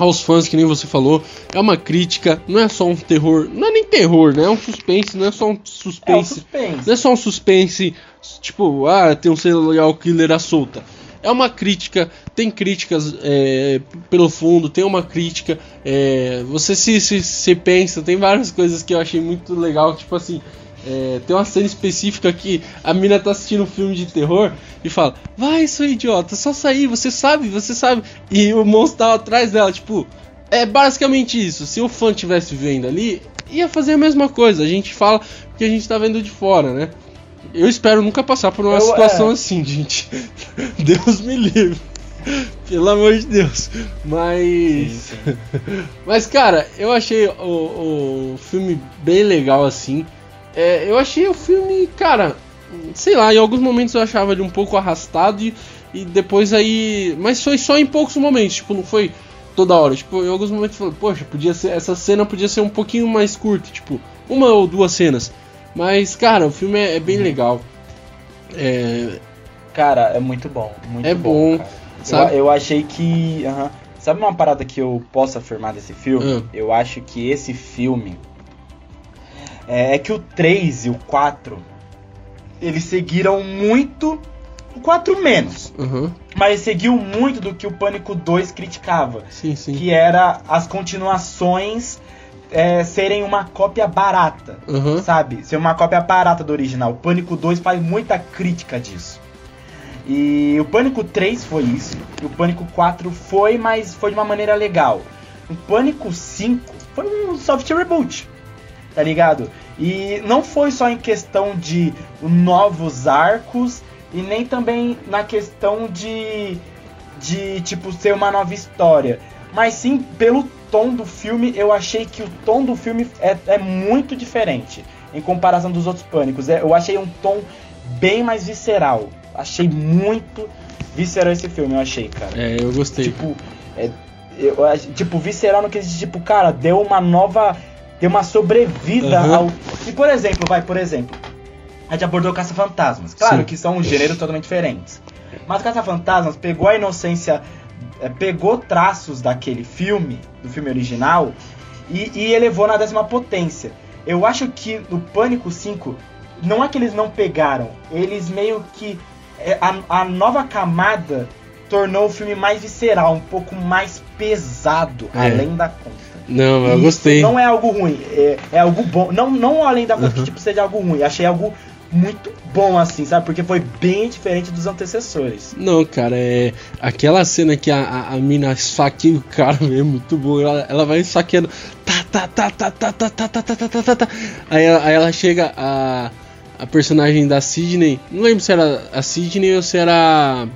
A: aos fãs, que nem você falou. É uma crítica, não é só um terror. Não é nem terror, né? É um suspense, não é só um
B: É o
A: suspense.
B: suspense.
A: Não é só um suspense, tipo, ah, tem um serial killer à solta. É uma crítica, tem críticas é, pelo fundo, tem uma crítica. é, você se, se, se pensa, tem várias coisas que eu achei muito legal, tipo assim. É, tem uma cena específica que a mina tá assistindo um filme de terror e fala: Vai, seu idiota, só sair, você sabe, você sabe. E o monstro tava atrás dela, tipo, é basicamente isso. Se o fã tivesse vendo ali, ia fazer a mesma coisa. A gente fala porque a gente tá vendo de fora, né? Eu espero nunca passar por uma
B: Eu,
A: situação
B: é.
A: assim, gente. Deus me livre. Pelo amor de Deus. Mas. Mas, cara, eu achei o, o filme bem legal assim. É, eu achei o filme, cara, sei lá, em alguns momentos eu achava ele um pouco arrastado e, e depois aí. Mas foi só em poucos momentos, tipo, não foi toda hora. Tipo, em alguns momentos eu falei, poxa, podia ser. Essa cena podia ser um pouquinho mais curta, tipo, uma ou duas cenas. Mas, cara, o filme é, é bem legal. É,
B: Cara, é muito bom. Muito
A: É bom,
B: cara.
A: sabe?
B: Eu, eu achei que. Sabe uma parada que eu posso afirmar desse filme?
A: Hum.
B: Eu acho que esse filme. É, é que o 3 e o 4. Eles seguiram muito. O 4 menos.
A: aham,
B: Mas seguiu muito do que o Pânico 2 criticava.
A: sim, sim.
B: Que era as continuações é, serem uma cópia barata.
A: Aham.
B: Sabe? Ser uma cópia barata do original. O Pânico 2 faz muita crítica disso. E o Pânico 3 foi isso. E o Pânico 4 foi, mas foi de uma maneira legal. O Pânico 5 foi um soft reboot. Tá ligado? E não foi só em questão de novos arcos e nem também na questão de de tipo ser uma nova história, mas sim pelo tom do filme. Eu achei que o tom do filme é, é muito diferente em comparação dos outros pânicos. É, eu achei um tom bem mais visceral. Achei muito visceral esse filme, eu achei, cara.
A: É, eu gostei.
B: Tipo, é, eu, ach- tipo, visceral no que tipo, cara, deu uma nova. Deu uma sobrevida
A: Aham.
B: ao. E por exemplo, vai, por exemplo, a gente abordou Caça-Fantasmas. Claro
A: Sim.
B: que são gêneros totalmente diferentes. Mas Caça-Fantasmas pegou a inocência. é, pegou traços daquele filme, do filme original, e, e elevou na décima potência. eu acho que no Pânico 5, não é que eles não pegaram, eles meio que. é, A, a nova camada tornou o filme mais visceral, um pouco mais pesado,
A: É.
B: além da conta.
A: Não, eu
B: E
A: gostei.
B: Não é algo ruim, é, é algo bom. Não, não além da conta que
A: Uhum.
B: tipo, seja algo ruim. Achei algo muito bom, assim, sabe? Porque foi bem diferente dos antecessores.
A: Não, cara, é. Aquela cena que a, a, a mina esfaqueia o cara mesmo, muito boa. Ela, ela vai esfaqueando. Tá, tá, tá, tá, tá, tá, tá, tá, tá, tá, tá, tá, tá. Aí, ela- aí ela chega a. A personagem da Sidney. Não lembro se era a Sidney ou se era.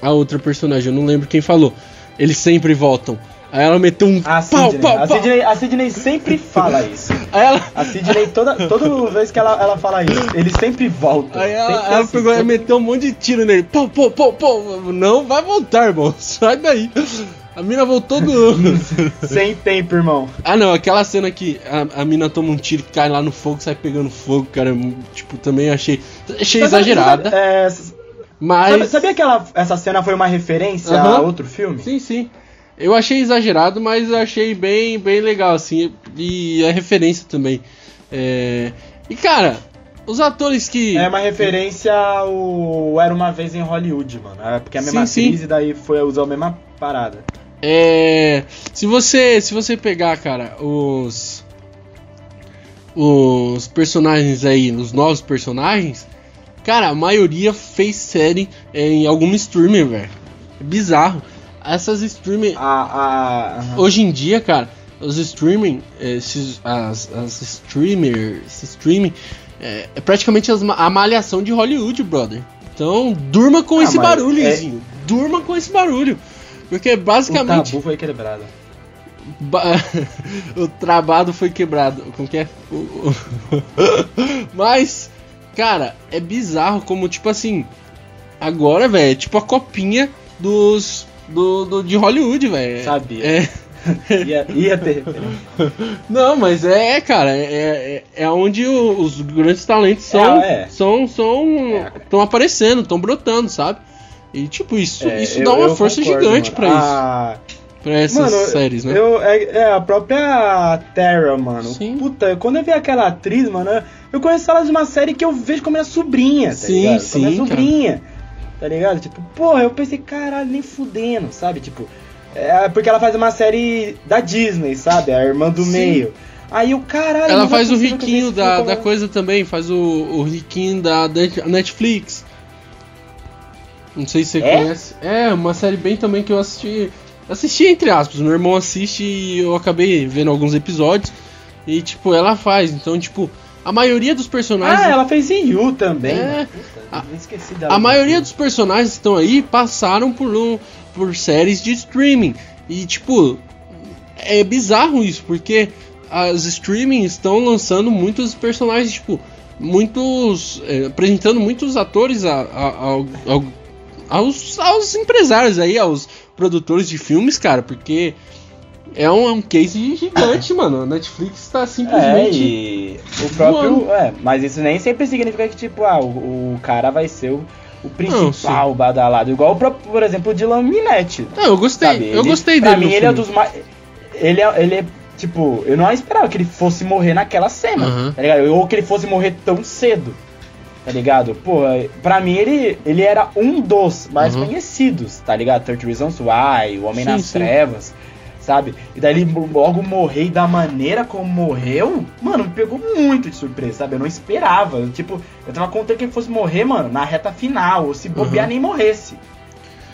A: A outra personagem, eu não lembro quem falou. Eles sempre voltam. Aí ela meteu um
B: A
A: pau,
B: Sidney,
A: pau,
B: a
A: pau.
B: Sidney, a Sidney sempre fala isso.
A: Aí ela,
B: A Sidney, toda, toda vez que ela, ela fala isso, ele sempre volta.
A: Aí ela,
B: Sempre
A: ela
B: assim,
A: pegou e
B: sempre-
A: meteu um monte de tiro nele. Pô, pô, pô, pô. Não vai voltar, irmão. Sai daí. A mina voltou do.
B: Sem tempo, irmão.
A: ah, não. Aquela cena que a, a mina toma um tiro que cai lá no fogo, sai pegando fogo, cara. Tipo, também achei. Achei
B: Sabe-
A: exagerada.
B: sabe- é,
A: Mas.
B: sabe- sabia que ela, essa cena foi uma referência a
A: Aham.
B: outro filme?
A: Sim, sim. Eu achei exagerado, mas eu achei bem, bem legal, assim. E a referência também. É... E, cara, os atores que.
B: É uma referência ao Era Uma Vez em Hollywood, mano. É porque é a mesma
A: Sim, sim.
B: e daí foi usou a mesma parada.
A: É, se você se você pegar, cara, os os personagens aí, os novos personagens, cara, a maioria fez série em algum streamer, velho. É bizarro. Essas streaming
B: A, a, aham.
A: hoje em dia, cara, os streaming, esses, as, as streamers, streaming, é, é praticamente as a malhação de Hollywood, brother. Então, durma com
B: Ah,
A: esse barulho,
B: é-.
A: Durma com esse barulho. Porque
B: o
A: basicamente
B: tabu foi quebrado.
A: Ba- o travado foi quebrado. Como que é? O- o- Mas, cara, é bizarro como, tipo assim. Agora, velho, é tipo a copinha dos. Do, do- de Hollywood, velho.
B: Sabia.
A: É,
B: Ia, ia ter.
A: não, mas é, cara, é, é, é onde o- os grandes talentos são.
B: É, é.
A: São. São.
B: É.
A: Estão aparecendo, estão brotando, sabe? E tipo, isso,
B: É,
A: isso
B: eu-
A: dá uma
B: eu
A: força
B: concordo,
A: gigante
B: mano.
A: pra isso.
B: Ah,
A: Pra essas
B: Mano,
A: séries, né?
B: Eu, é, é, a própria Terra, mano.
A: Sim.
B: Puta, quando eu vi aquela atriz, mano, eu- conheço ela de uma série que eu vejo como minha sobrinha, tá
A: Sim,
B: ligado?
A: sim,
B: Como minha
A: cara.
B: Tá ligado? Tipo, porra, eu pensei, caralho, nem fudendo, sabe? Tipo, é porque ela faz uma série da Disney, sabe? A irmã do
A: Sim.
B: meio. Aí eu, caralho.
A: Ela faz o riquinho da,
B: filme
A: da coisa também, faz o, o riquinho da Net- Netflix. Não sei se você
B: É?
A: conhece. É, uma série bem também que eu assisti. Assisti entre aspas, meu irmão assiste e eu acabei vendo alguns episódios. E tipo, ela faz. Então, tipo, a maioria dos personagens.
B: Ah, ela fez em You também.
A: É.
B: Puta, eu esqueci dela.
A: A maioria dos personagens que estão aí passaram por, um, por séries de streaming. E, tipo, é bizarro isso, porque as streaming estão lançando muitos personagens, tipo, muitos. é, apresentando muitos atores a- a- ao- aos, aos empresários aí, aos produtores de filmes, cara, porque. É um, é um case gigante, mano. A Netflix tá
B: É,
A: simplesmente.
B: e o próprio. É, mas isso nem sempre significa que, tipo, ah, o, o cara vai ser o, o principal
A: Não,
B: badalado. Igual o próprio, por exemplo, o Dylan Minetti.
A: Não, eu gostei.
B: Sabe?
A: eu
B: Ele-
A: gostei
B: pra
A: dele.
B: mim,
A: no
B: ele é um
A: filme.
B: dos mais. Ele é, ele é, tipo, eu não esperava que ele fosse morrer naquela cena,
A: Aham.
B: tá ligado? Ou que ele fosse morrer tão cedo, tá ligado? Pô, pra mim ele, ele era um dos mais
A: Uhum.
B: conhecidos, tá ligado? 30 Reasons Why, O Homem
A: Sim,
B: nas
A: sim.
B: Trevas, sabe? E daí ele logo morrer e da maneira como morreu, mano, me pegou muito de surpresa, sabe? Eu não esperava. Eu, tipo, eu tava contando que ele fosse morrer, mano, na reta final, ou se bobear
A: Uhum.
B: nem morresse.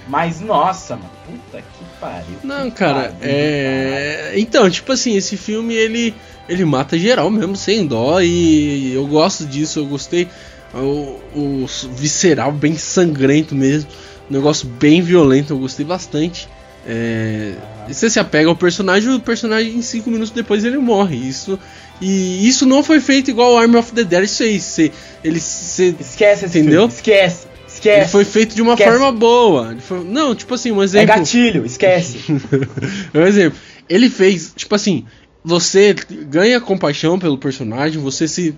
B: Mas, nossa, mano, puta que pariu.
A: Não,
B: que
A: cara,
B: pariu,
A: é. Então, tipo assim, esse filme ele, ele mata geral mesmo, sem dó, e eu gosto disso, eu gostei. O, o visceral, bem sangrento mesmo, um negócio bem violento, eu gostei bastante. É, você se apega ao personagem, o personagem em 5 minutos depois ele morre. Isso, e isso não foi feito igual Army of the Dead fez. Você, ele, você,
B: Esquece esse
A: Entendeu?
B: filme, esquece,
A: ele
B: esquece.
A: foi feito de uma
B: Esquece.
A: forma boa. Ele foi- não, tipo assim, um
B: É
A: exemplo.
B: gatilho, esquece.
A: um exemplo. Ele fez, tipo assim, você ganha compaixão pelo personagem, você se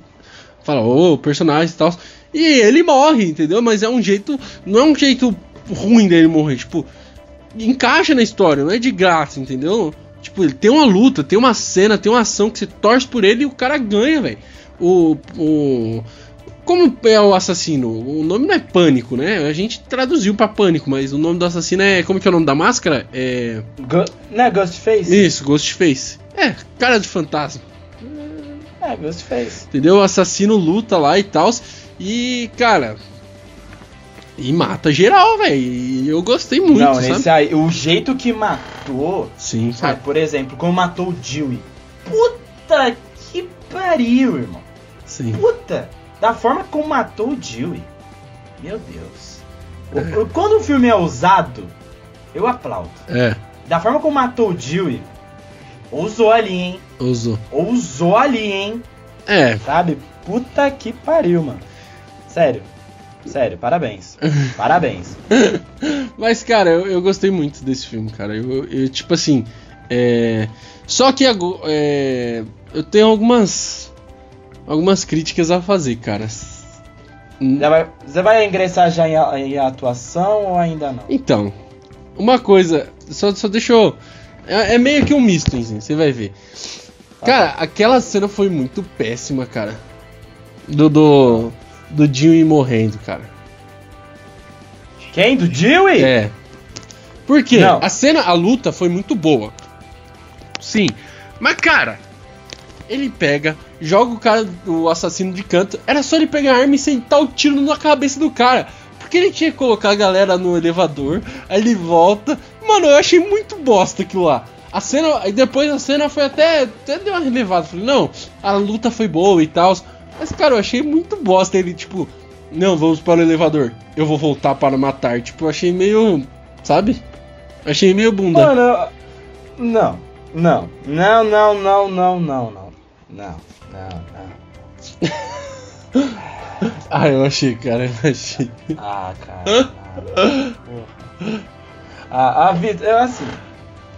A: fala, ô, personagem e tal. E ele morre, entendeu? Mas é um jeito. Não é um jeito ruim dele morrer, tipo. Encaixa na história, não é de graça, entendeu? Tipo, ele tem uma luta, tem uma cena, tem uma ação que você torce por ele e o cara ganha, velho. O, o. Como é o assassino? O nome não é Pânico, né? A gente traduziu pra Pânico, mas o nome do assassino é. Como que é o nome da máscara? É.
B: Go não é Ghostface?
A: Isso, Ghostface. É, cara de fantasma.
B: É, Ghostface.
A: Entendeu? O assassino luta lá e tal. E, cara. E mata geral, velho. E eu gostei muito,
B: Não,
A: sabe?
B: nesse aí, o jeito que matou,
A: Sim,
B: sabe?
A: cara.
B: Por exemplo, como matou o Dewey. Puta que pariu, irmão.
A: Sim.
B: Puta, da forma como matou o Dewey. Meu Deus. O- Quando o filme é ousado, eu aplaudo.
A: É,
B: Da forma como matou o Dewey, ousou ali, hein?
A: usou.
B: Ousou ali, hein?
A: É,
B: Sabe? Puta que pariu, mano. Sério. Sério, parabéns. Parabéns.
A: Mas, cara, eu, eu gostei muito desse filme, cara. Eu, eu, tipo assim. É... Só que é, eu tenho algumas. Algumas críticas a fazer, cara.
B: Já vai- você vai ingressar já em, em atuação ou ainda não?
A: Então, uma coisa. Só, só deixa eu. É, é meio que um misto, assim, você vai ver. Cara, aquela cena foi muito péssima, cara. Do. Do, do Dewey morrendo, cara.
B: Quem? Do Dewey?
A: É. Por quê?
B: Não.
A: A cena, a luta foi muito boa. Sim. Mas, cara, ele pega, joga o cara, o assassino de canto. Era só ele pegar a arma e sentar o tiro na cabeça do cara. Porque ele tinha que colocar a galera no elevador, aí ele volta. Mano, eu achei muito bosta aquilo lá. A cena, depois a cena foi até, até deu uma relevada. Falei, não, a luta foi boa e tal. Mas, cara, eu achei muito bosta ele, tipo, não, vamos para o elevador. Eu vou voltar para matar. Tipo, eu achei meio. Sabe? Achei meio bunda.
B: Mano, não. Não. Não, não, não, não, não, não. Não, não, não.
A: Ah, eu achei, cara, eu achei.
B: Ah, cara. ah, porra. a, a vida, eu assim.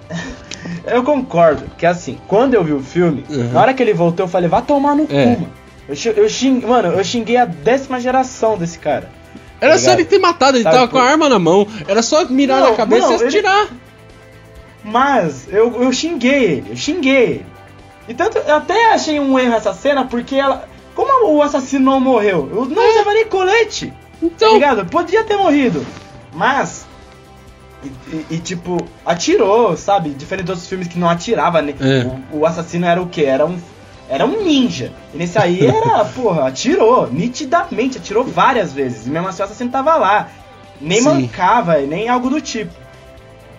B: Eu concordo que assim, quando eu vi o filme,
A: Uhum.
B: na hora que ele voltou, eu falei, vá tomar no
A: É.
B: cu, mano. Eu, eu xing, mano, eu xinguei a décima geração desse cara.
A: Era
B: Tá
A: só ele ter matado, ele
B: Sabe
A: tava
B: por-
A: com a arma na mão. Era só mirar
B: Não,
A: na cabeça
B: não,
A: e
B: ele-
A: atirar.
B: Mas eu, eu xinguei ele, eu xinguei ele. E tanto, eu até achei um erro essa cena, porque ela. Como o assassino não morreu? Eu não usava nem colete. Tá
A: Então,
B: ligado? Podia ter morrido. Mas. E, e- e, tipo, atirou, sabe? Diferente dos outros filmes que não atirava, né?
A: É.
B: O, o assassino era o quê? Era um. Era um ninja. E nesse aí era, porra, atirou. Nitidamente, atirou várias vezes. E mesmo assim o assassino tava lá. Nem
A: Sim.
B: mancava, nem algo do tipo.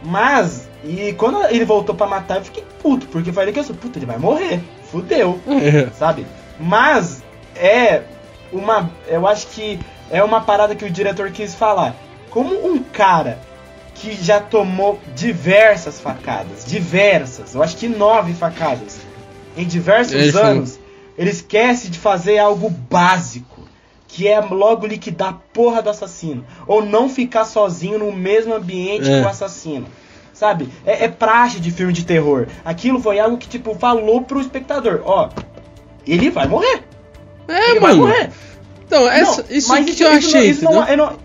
B: Mas, e quando ele voltou pra matar, eu fiquei puto. Porque eu falei que eu sou, puta, ele vai morrer. Fudeu
A: é,
B: sabe? Mas é uma. Eu acho que é uma parada que o diretor quis falar. Como um cara que já tomou diversas facadas, diversas, eu acho que nove facadas, em diversos
A: Ele falou.
B: anos, ele esquece de fazer algo básico. Que é logo liquidar a porra do assassino. Ou não ficar sozinho no mesmo ambiente
A: É.
B: que o assassino. Sabe? É, é praxe de filme de terror. Aquilo foi algo que, tipo, falou pro espectador: ó, ele vai morrer.
A: é
B: ele vai
A: mano.
B: morrer.
A: Então, essa,
B: Não,
A: isso
B: mas
A: que eu
B: isso não-
A: achei,
B: isso não-
A: entendeu?
B: eu não-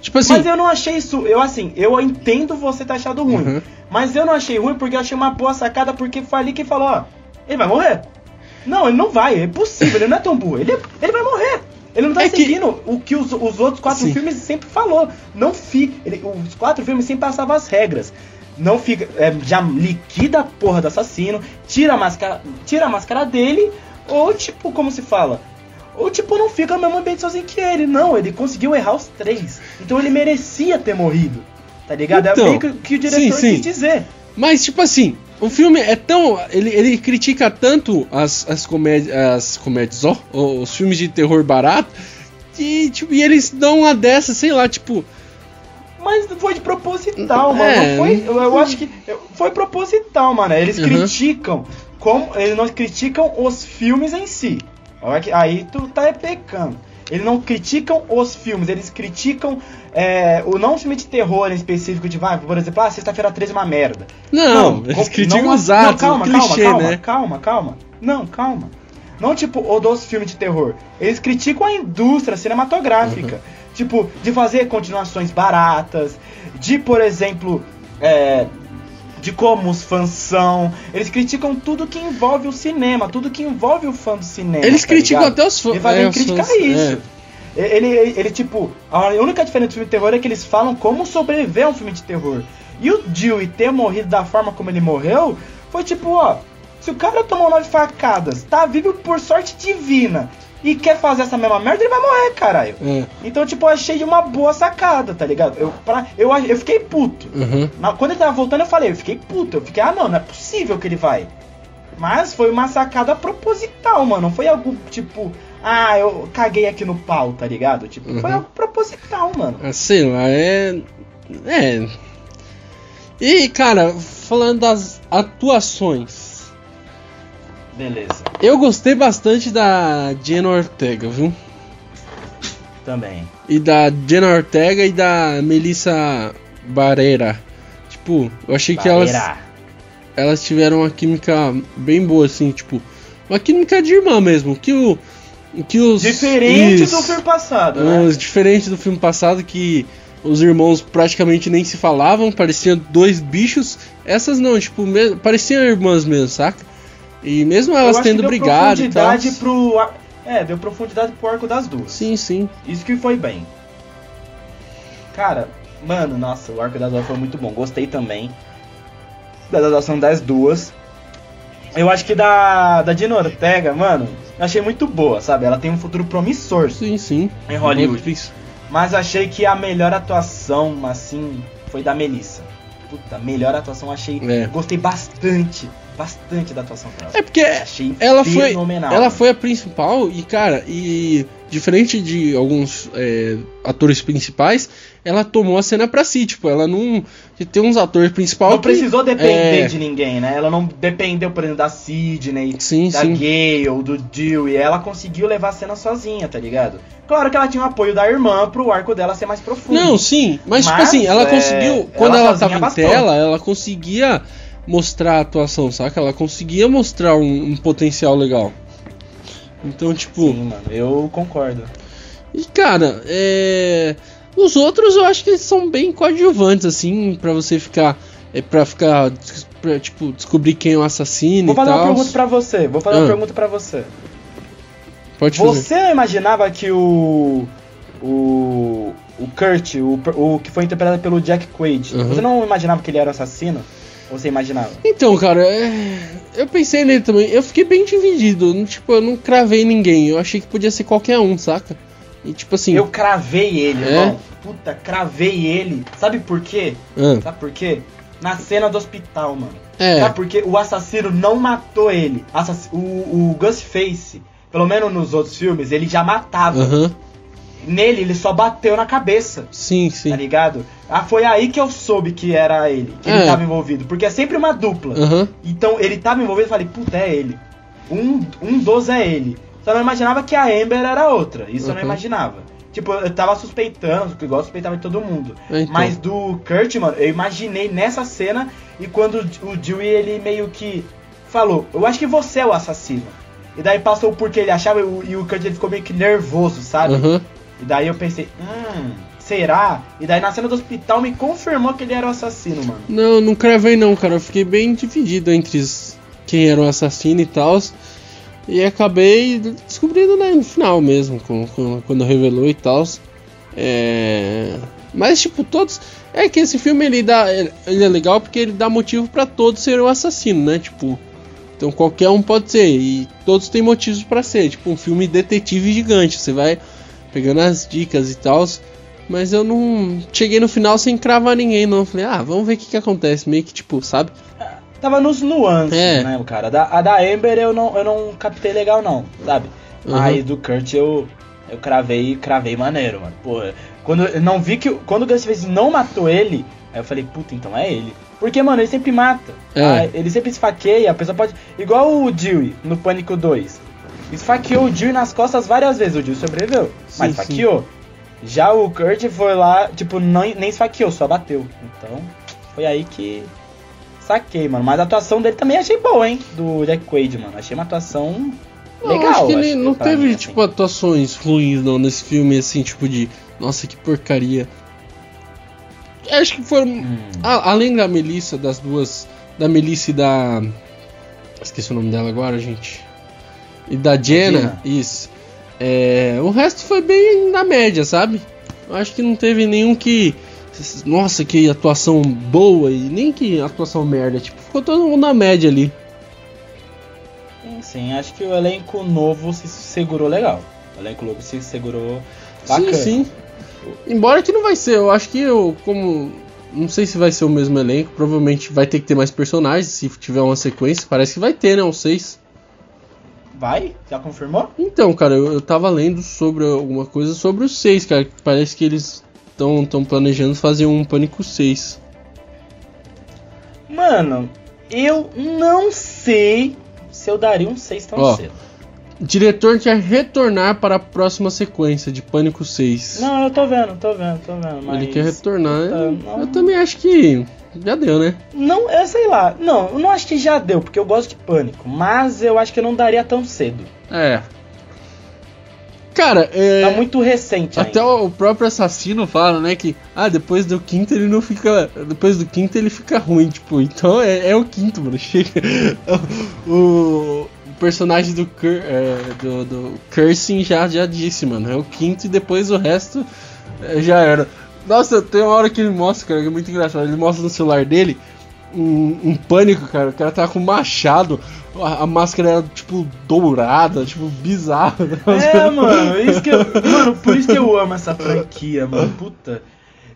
A: Tipo assim,
B: mas eu não achei isso. Eu, assim, eu entendo você ter achado ruim.
A: Uhum.
B: Mas eu não achei ruim porque eu achei uma boa sacada, porque foi ali que falou: ó, ele vai morrer. Não, ele não vai, é impossível, ele não é tão burro. Ele, ele vai morrer. Ele não tá
A: É que-
B: seguindo o que os, os outros quatro
A: Sim.
B: filmes sempre falou. Não fica. ele- os quatro filmes sempre passavam as regras. Não fica. é, já liquida a porra do assassino, tira a máscara, tira a máscara dele, ou tipo, como se fala? Ou tipo, não fica no mesmo ambiente sozinho que ele. Não, ele conseguiu errar os três. Então ele merecia ter morrido. Tá ligado?
A: Então,
B: é meio que o que o diretor
A: sim, sim.
B: quis dizer.
A: mas tipo assim, o filme é tão. Ele, ele critica tanto as, as comédias. As comédias, ó, os filmes de terror barato. Que, tipo, e eles dão uma dessa, sei lá, tipo.
B: Mas foi de proposital, mano.
A: É,
B: foi, eu, eu acho que foi proposital, mano. Eles
A: Uhum.
B: criticam como eles não criticam os filmes em si. Aí tu tá pecando. Eles não criticam os filmes, eles criticam é, o não filme de terror em específico, de, vai, por exemplo, ah, sexta-feira 13 é uma merda.
A: Não, eles
B: com-
A: criticam
B: não-
A: os atos,
B: calma,
A: o clichê,
B: calma, calma,
A: né?
B: calma, calma. Não, calma. Não, tipo, o dos filmes de terror. Eles criticam a indústria cinematográfica. Tipo, de fazer continuações baratas, de, por exemplo, é, de como os fãs são. Eles criticam tudo que envolve o cinema, tudo que envolve o fã do cinema.
A: Eles
B: tá
A: criticam
B: ligado?
A: até os fãs.
B: Eles fazem
A: é,
B: criticar
A: fãs-
B: isso.
A: é.
B: Ele, ele, ele, tipo, a única diferença do filme de terror é que eles falam como sobreviver a um filme de terror. E o Dewey ter morrido da forma como ele morreu, foi tipo, ó, se o cara tomou nove facadas, tá vivo por sorte divina, e quer fazer essa mesma merda, ele vai morrer, caralho.
A: É.
B: Então, tipo, eu achei uma boa sacada, tá ligado? Eu, pra, eu, eu fiquei puto.
A: Uhum.
B: Mas quando ele tava voltando, eu falei, eu fiquei puto. Eu fiquei, ah, não, não é possível que ele vai. Mas foi uma sacada proposital, mano. Não foi algo tipo, ah, eu caguei aqui no pau, tá ligado? Tipo, foi
A: Uhum.
B: algo proposital, mano.
A: Sei lá, é. É. E, cara, falando das atuações,
B: Beleza,
A: eu gostei bastante da Jenna Ortega, viu?
B: também.
A: E da Jenna Ortega e da Melissa Barreira. Tipo, eu achei que elas,
B: Barreira.
A: elas tiveram uma química bem boa, assim, tipo, uma química de irmã mesmo. Que o. Que os.
B: Diferente
A: Isso.
B: do filme passado, né?
A: Os- diferente do filme passado que os irmãos praticamente nem se falavam, pareciam dois bichos. Essas não, tipo, pareciam irmãs mesmo, saca? E mesmo elas tendo brigado e tal.
B: profundidade pro. É, deu profundidade pro arco das duas.
A: Sim, sim.
B: Isso que foi bem. Cara, mano, nossa, o arco das duas foi muito bom. Gostei também da adaptação das duas. Eu acho que da, da Dina Ortega, mano, eu achei muito boa, sabe? Ela tem um futuro promissor
A: Sim, sim.
B: em Hollywood.
A: Isso.
B: Mas achei que a melhor atuação, assim, foi da Melissa. Puta, melhor atuação achei.
A: É.
B: Gostei bastante, bastante da atuação dela.
A: É porque
B: Achei
A: ela foi,
B: fenomenal.
A: ela
B: mano.
A: foi a principal e, cara, e diferente de alguns é, atores principais, ela tomou a cena pra si. Tipo, ela não. Tem uns atores principais.
B: Não precisou depender
A: é.
B: de ninguém, né? Ela não dependeu, por exemplo, da Sidney,
A: Sim,
B: da
A: sim.
B: Gale, do Dewey. Ela conseguiu levar a cena sozinha, tá ligado? Claro que ela tinha o apoio da irmã pro arco dela ser mais profundo.
A: Não, sim, mas, tipo
B: Mas,
A: assim, ela
B: é,
A: conseguiu. Quando
B: ela
A: ela, tava em
B: bastou.
A: tela, ela conseguia mostrar a atuação, saca? Ela conseguia mostrar um, um potencial legal. Então, tipo.
B: Sim, mano, eu concordo.
A: E cara, é. Os outros eu acho que eles são bem coadjuvantes, assim, pra você ficar. É pra ficar. Pra, tipo, descobrir quem é o assassino
B: Vou fazer uma pergunta pra você. Vou fazer
A: Ah.
B: uma pergunta pra você.
A: Pode fazer.
B: Você imaginava que o. O. O Kurt, o, o que foi interpretado pelo Jack Quaid,
A: Uhum.
B: você não imaginava que ele era o assassino? Ou você imaginava?
A: Então, cara, é, eu pensei nele também. Eu fiquei bem dividido. Tipo, eu não cravei ninguém. Eu achei que podia ser qualquer um, saca? E tipo assim.
B: Eu cravei ele,
A: É?
B: irmão. Puta, cravei ele. Sabe por quê?
A: ah,
B: Sabe por quê? Na cena do hospital, mano.
A: é.
B: Sabe por quê? O assassino não matou ele. Assass- O, o Ghostface, pelo menos nos outros filmes, ele já matava.
A: Aham.
B: Nele, ele só bateu na cabeça.
A: Sim, sim.
B: Tá ligado? Ah, foi aí que eu soube que era ele, que
A: É.
B: ele tava envolvido. Porque é sempre uma dupla.
A: Aham.
B: Então ele tava envolvido e falei, puta, é ele. Um, um dos é ele. Só não imaginava que a Amber era outra. Isso eu não
A: Uhum.
B: imaginava. Tipo, eu tava suspeitando, igual eu suspeitava de todo mundo.
A: Então.
B: Mas do Kurt, mano, eu imaginei nessa cena e quando o Dewey, ele meio que falou, eu acho que você é o assassino. E daí passou o porquê ele achava e o, e o Kurt ele ficou meio que nervoso, sabe?
A: Aham.
B: E daí eu pensei, hum, será? E daí na cena do hospital me confirmou que ele era o assassino, mano.
A: Não, não cravei não, cara. Eu fiquei bem dividido entre quem era o assassino e tal. E acabei descobrindo né, no final mesmo, com- com- quando revelou e tal. É... Mas, tipo, todos. É que esse filme ele dá. Ele é legal porque ele dá motivo pra todos serem o assassino, né? Tipo. Então qualquer um pode ser. E todos têm motivos pra ser. Tipo, um filme detetive gigante. Você vai pegando as dicas e tal. Mas eu não cheguei no final sem cravar ninguém, não. Falei, ah, vamos ver o que, que acontece. Meio que tipo, sabe?
B: Tava nos nuances,
A: É.
B: né, cara? Da, a da Amber eu não, eu não captei legal, não, sabe?
A: Uhum.
B: Mas do Kurt eu, eu cravei, cravei maneiro, mano. Porra, quando eu não vi que. Quando o Ghostface não matou ele, aí eu falei, puta, então é ele. Porque, mano, ele sempre mata.
A: É.
B: Ah, ele sempre esfaqueia, a pessoa pode. Igual o Dewey no Pânico 2. Esfaqueou o Dewey nas costas várias vezes. O Dewey sobreviveu,
A: Sim,
B: mas esfaqueou. Já o Kurt foi lá, tipo, não, nem esfaqueou, só bateu. Então, foi aí que saquei, mano. Mas a atuação dele também achei boa, hein? Do Jack Quaid, mano. Achei uma atuação
A: Não,
B: legal.
A: acho que ele
B: acho
A: não
B: pra
A: teve,
B: mim, assim.
A: tipo, atuações ruins não nesse filme, assim, tipo de. Nossa, que porcaria. Acho que foram.
B: Hum.
A: a- além da Melissa, das duas. Da Melissa e da. Esqueci o nome dela agora, gente. E da Jenna,
B: Jenna.
A: isso. É, o resto foi bem na média, sabe? Eu acho que não teve nenhum que. Nossa, que atuação boa e nem que atuação merda. Tipo, ficou todo mundo na média ali.
B: Sim, sim, acho que o elenco novo se segurou legal. O elenco novo se segurou bacana.
A: Sim, sim. Embora que não vai ser, eu acho que eu, como. Não sei se vai ser o mesmo elenco, provavelmente vai ter que ter mais personagens, se tiver uma sequência, parece que vai ter, né? Uns seis.
B: Vai? Já confirmou?
A: Então, cara, eu, eu tava lendo sobre alguma coisa sobre os seis, cara. que Parece que eles estão tão planejando fazer um Pânico 6.
B: Mano, eu não sei se eu daria um 6 tão
A: Ó,
B: cedo.
A: Diretor quer retornar para a próxima sequência de Pânico 6.
B: Não, eu tô vendo, tô vendo, tô vendo. Mas...
A: Ele quer retornar. Eu,
B: não.
A: eu também acho que já deu, né?
B: Não, eu sei lá. Não, eu não acho que já deu, porque eu gosto de pânico. Mas eu acho que eu não daria tão cedo.
A: É. Cara, é.
B: Tá muito recente
A: Até
B: ainda.
A: o próprio assassino fala, né, que ah, depois do quinto ele não fica. Depois do quinto ele fica ruim, tipo, então é, é o quinto, mano. Chega. O personagem do, Cur, é, do, do Cursing já, já disse, mano. É o quinto e depois o resto é, já era. Nossa, tem uma hora que ele mostra, cara, que é muito engraçado. Ele mostra no celular dele um, um pânico, cara. O cara tava com um machado. A, a máscara era, tipo, dourada, tipo, bizarra.
B: É, mano, isso que eu, mano, por isso que eu amo essa franquia, mano. Puta.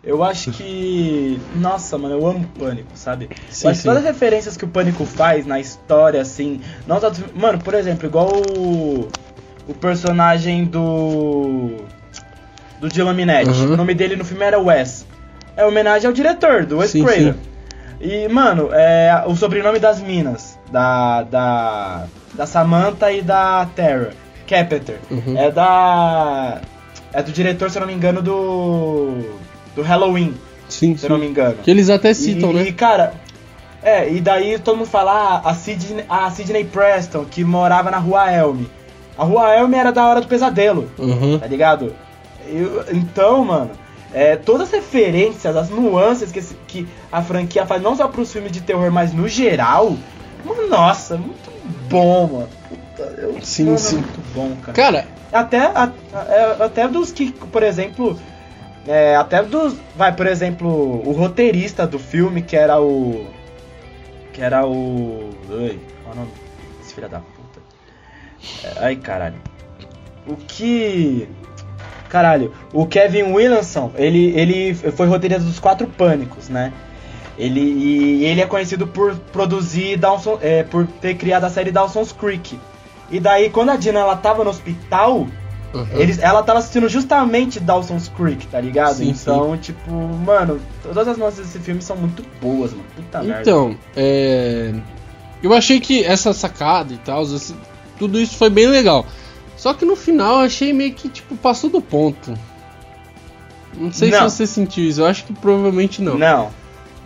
B: Eu acho que. Nossa, mano, eu amo Pânico, sabe?
A: Sim,
B: que
A: sim.
B: todas as referências que o Pânico faz na história, assim. Não tá... Mano, por exemplo, igual o. O personagem do. Do Dylan Minetti.
A: Uhum.
B: O nome dele no filme era Wes. É homenagem ao diretor, do Wes
A: Sim,
B: Craven. E, mano, é o sobrenome das minas. Da. Da. Da Samantha e da Tara. Carpenter.
A: Uhum.
B: É da. É do diretor, se eu não me engano, do. Do Halloween,
A: Sim,
B: se eu não
A: sim.
B: me engano.
A: Que eles até citam,
B: e,
A: né?
B: E, cara. É, e daí todo mundo fala ah, a Sidney, a Sidney Preston, que morava na Rua Elm. A Rua Elm era da Hora do Pesadelo,
A: Uhum.
B: tá ligado? Eu- então, mano, é, todas as referências, as nuances que, que a franquia faz, não só pros filmes de terror, mas no geral, nossa, muito bom, mano. Puta, eu,
A: Sim,
B: mano,
A: sim.
B: É muito bom, cara.
A: Cara,
B: Até, a- é, até dos que, por exemplo. É, até dos. Vai, por exemplo, o roteirista do filme, que era o. Que era o. Ai, qual é o nome? Esse filho da puta. É, ai, caralho. O que. Caralho, o Kevin Williamson, ele, ele foi roteirista dos Quatro Pânicos, né? Ele, e ele é conhecido por produzir Dawson, é, por ter criado a série Dawson's Creek. E daí, quando a Dina ela tava no hospital,
A: uhum.
B: eles, ela tava assistindo justamente Dawson's Creek, tá ligado?
A: Sim,
B: então, tipo, mano, todas as nossas desse filme são muito boas, mano. Puta merda.
A: Então, é... eu achei que essa sacada e tal, esse- tudo isso foi bem legal. Só que no final eu achei meio que tipo passou do ponto. Não sei
B: Não.
A: se você sentiu isso, eu acho que provavelmente não.
B: Não.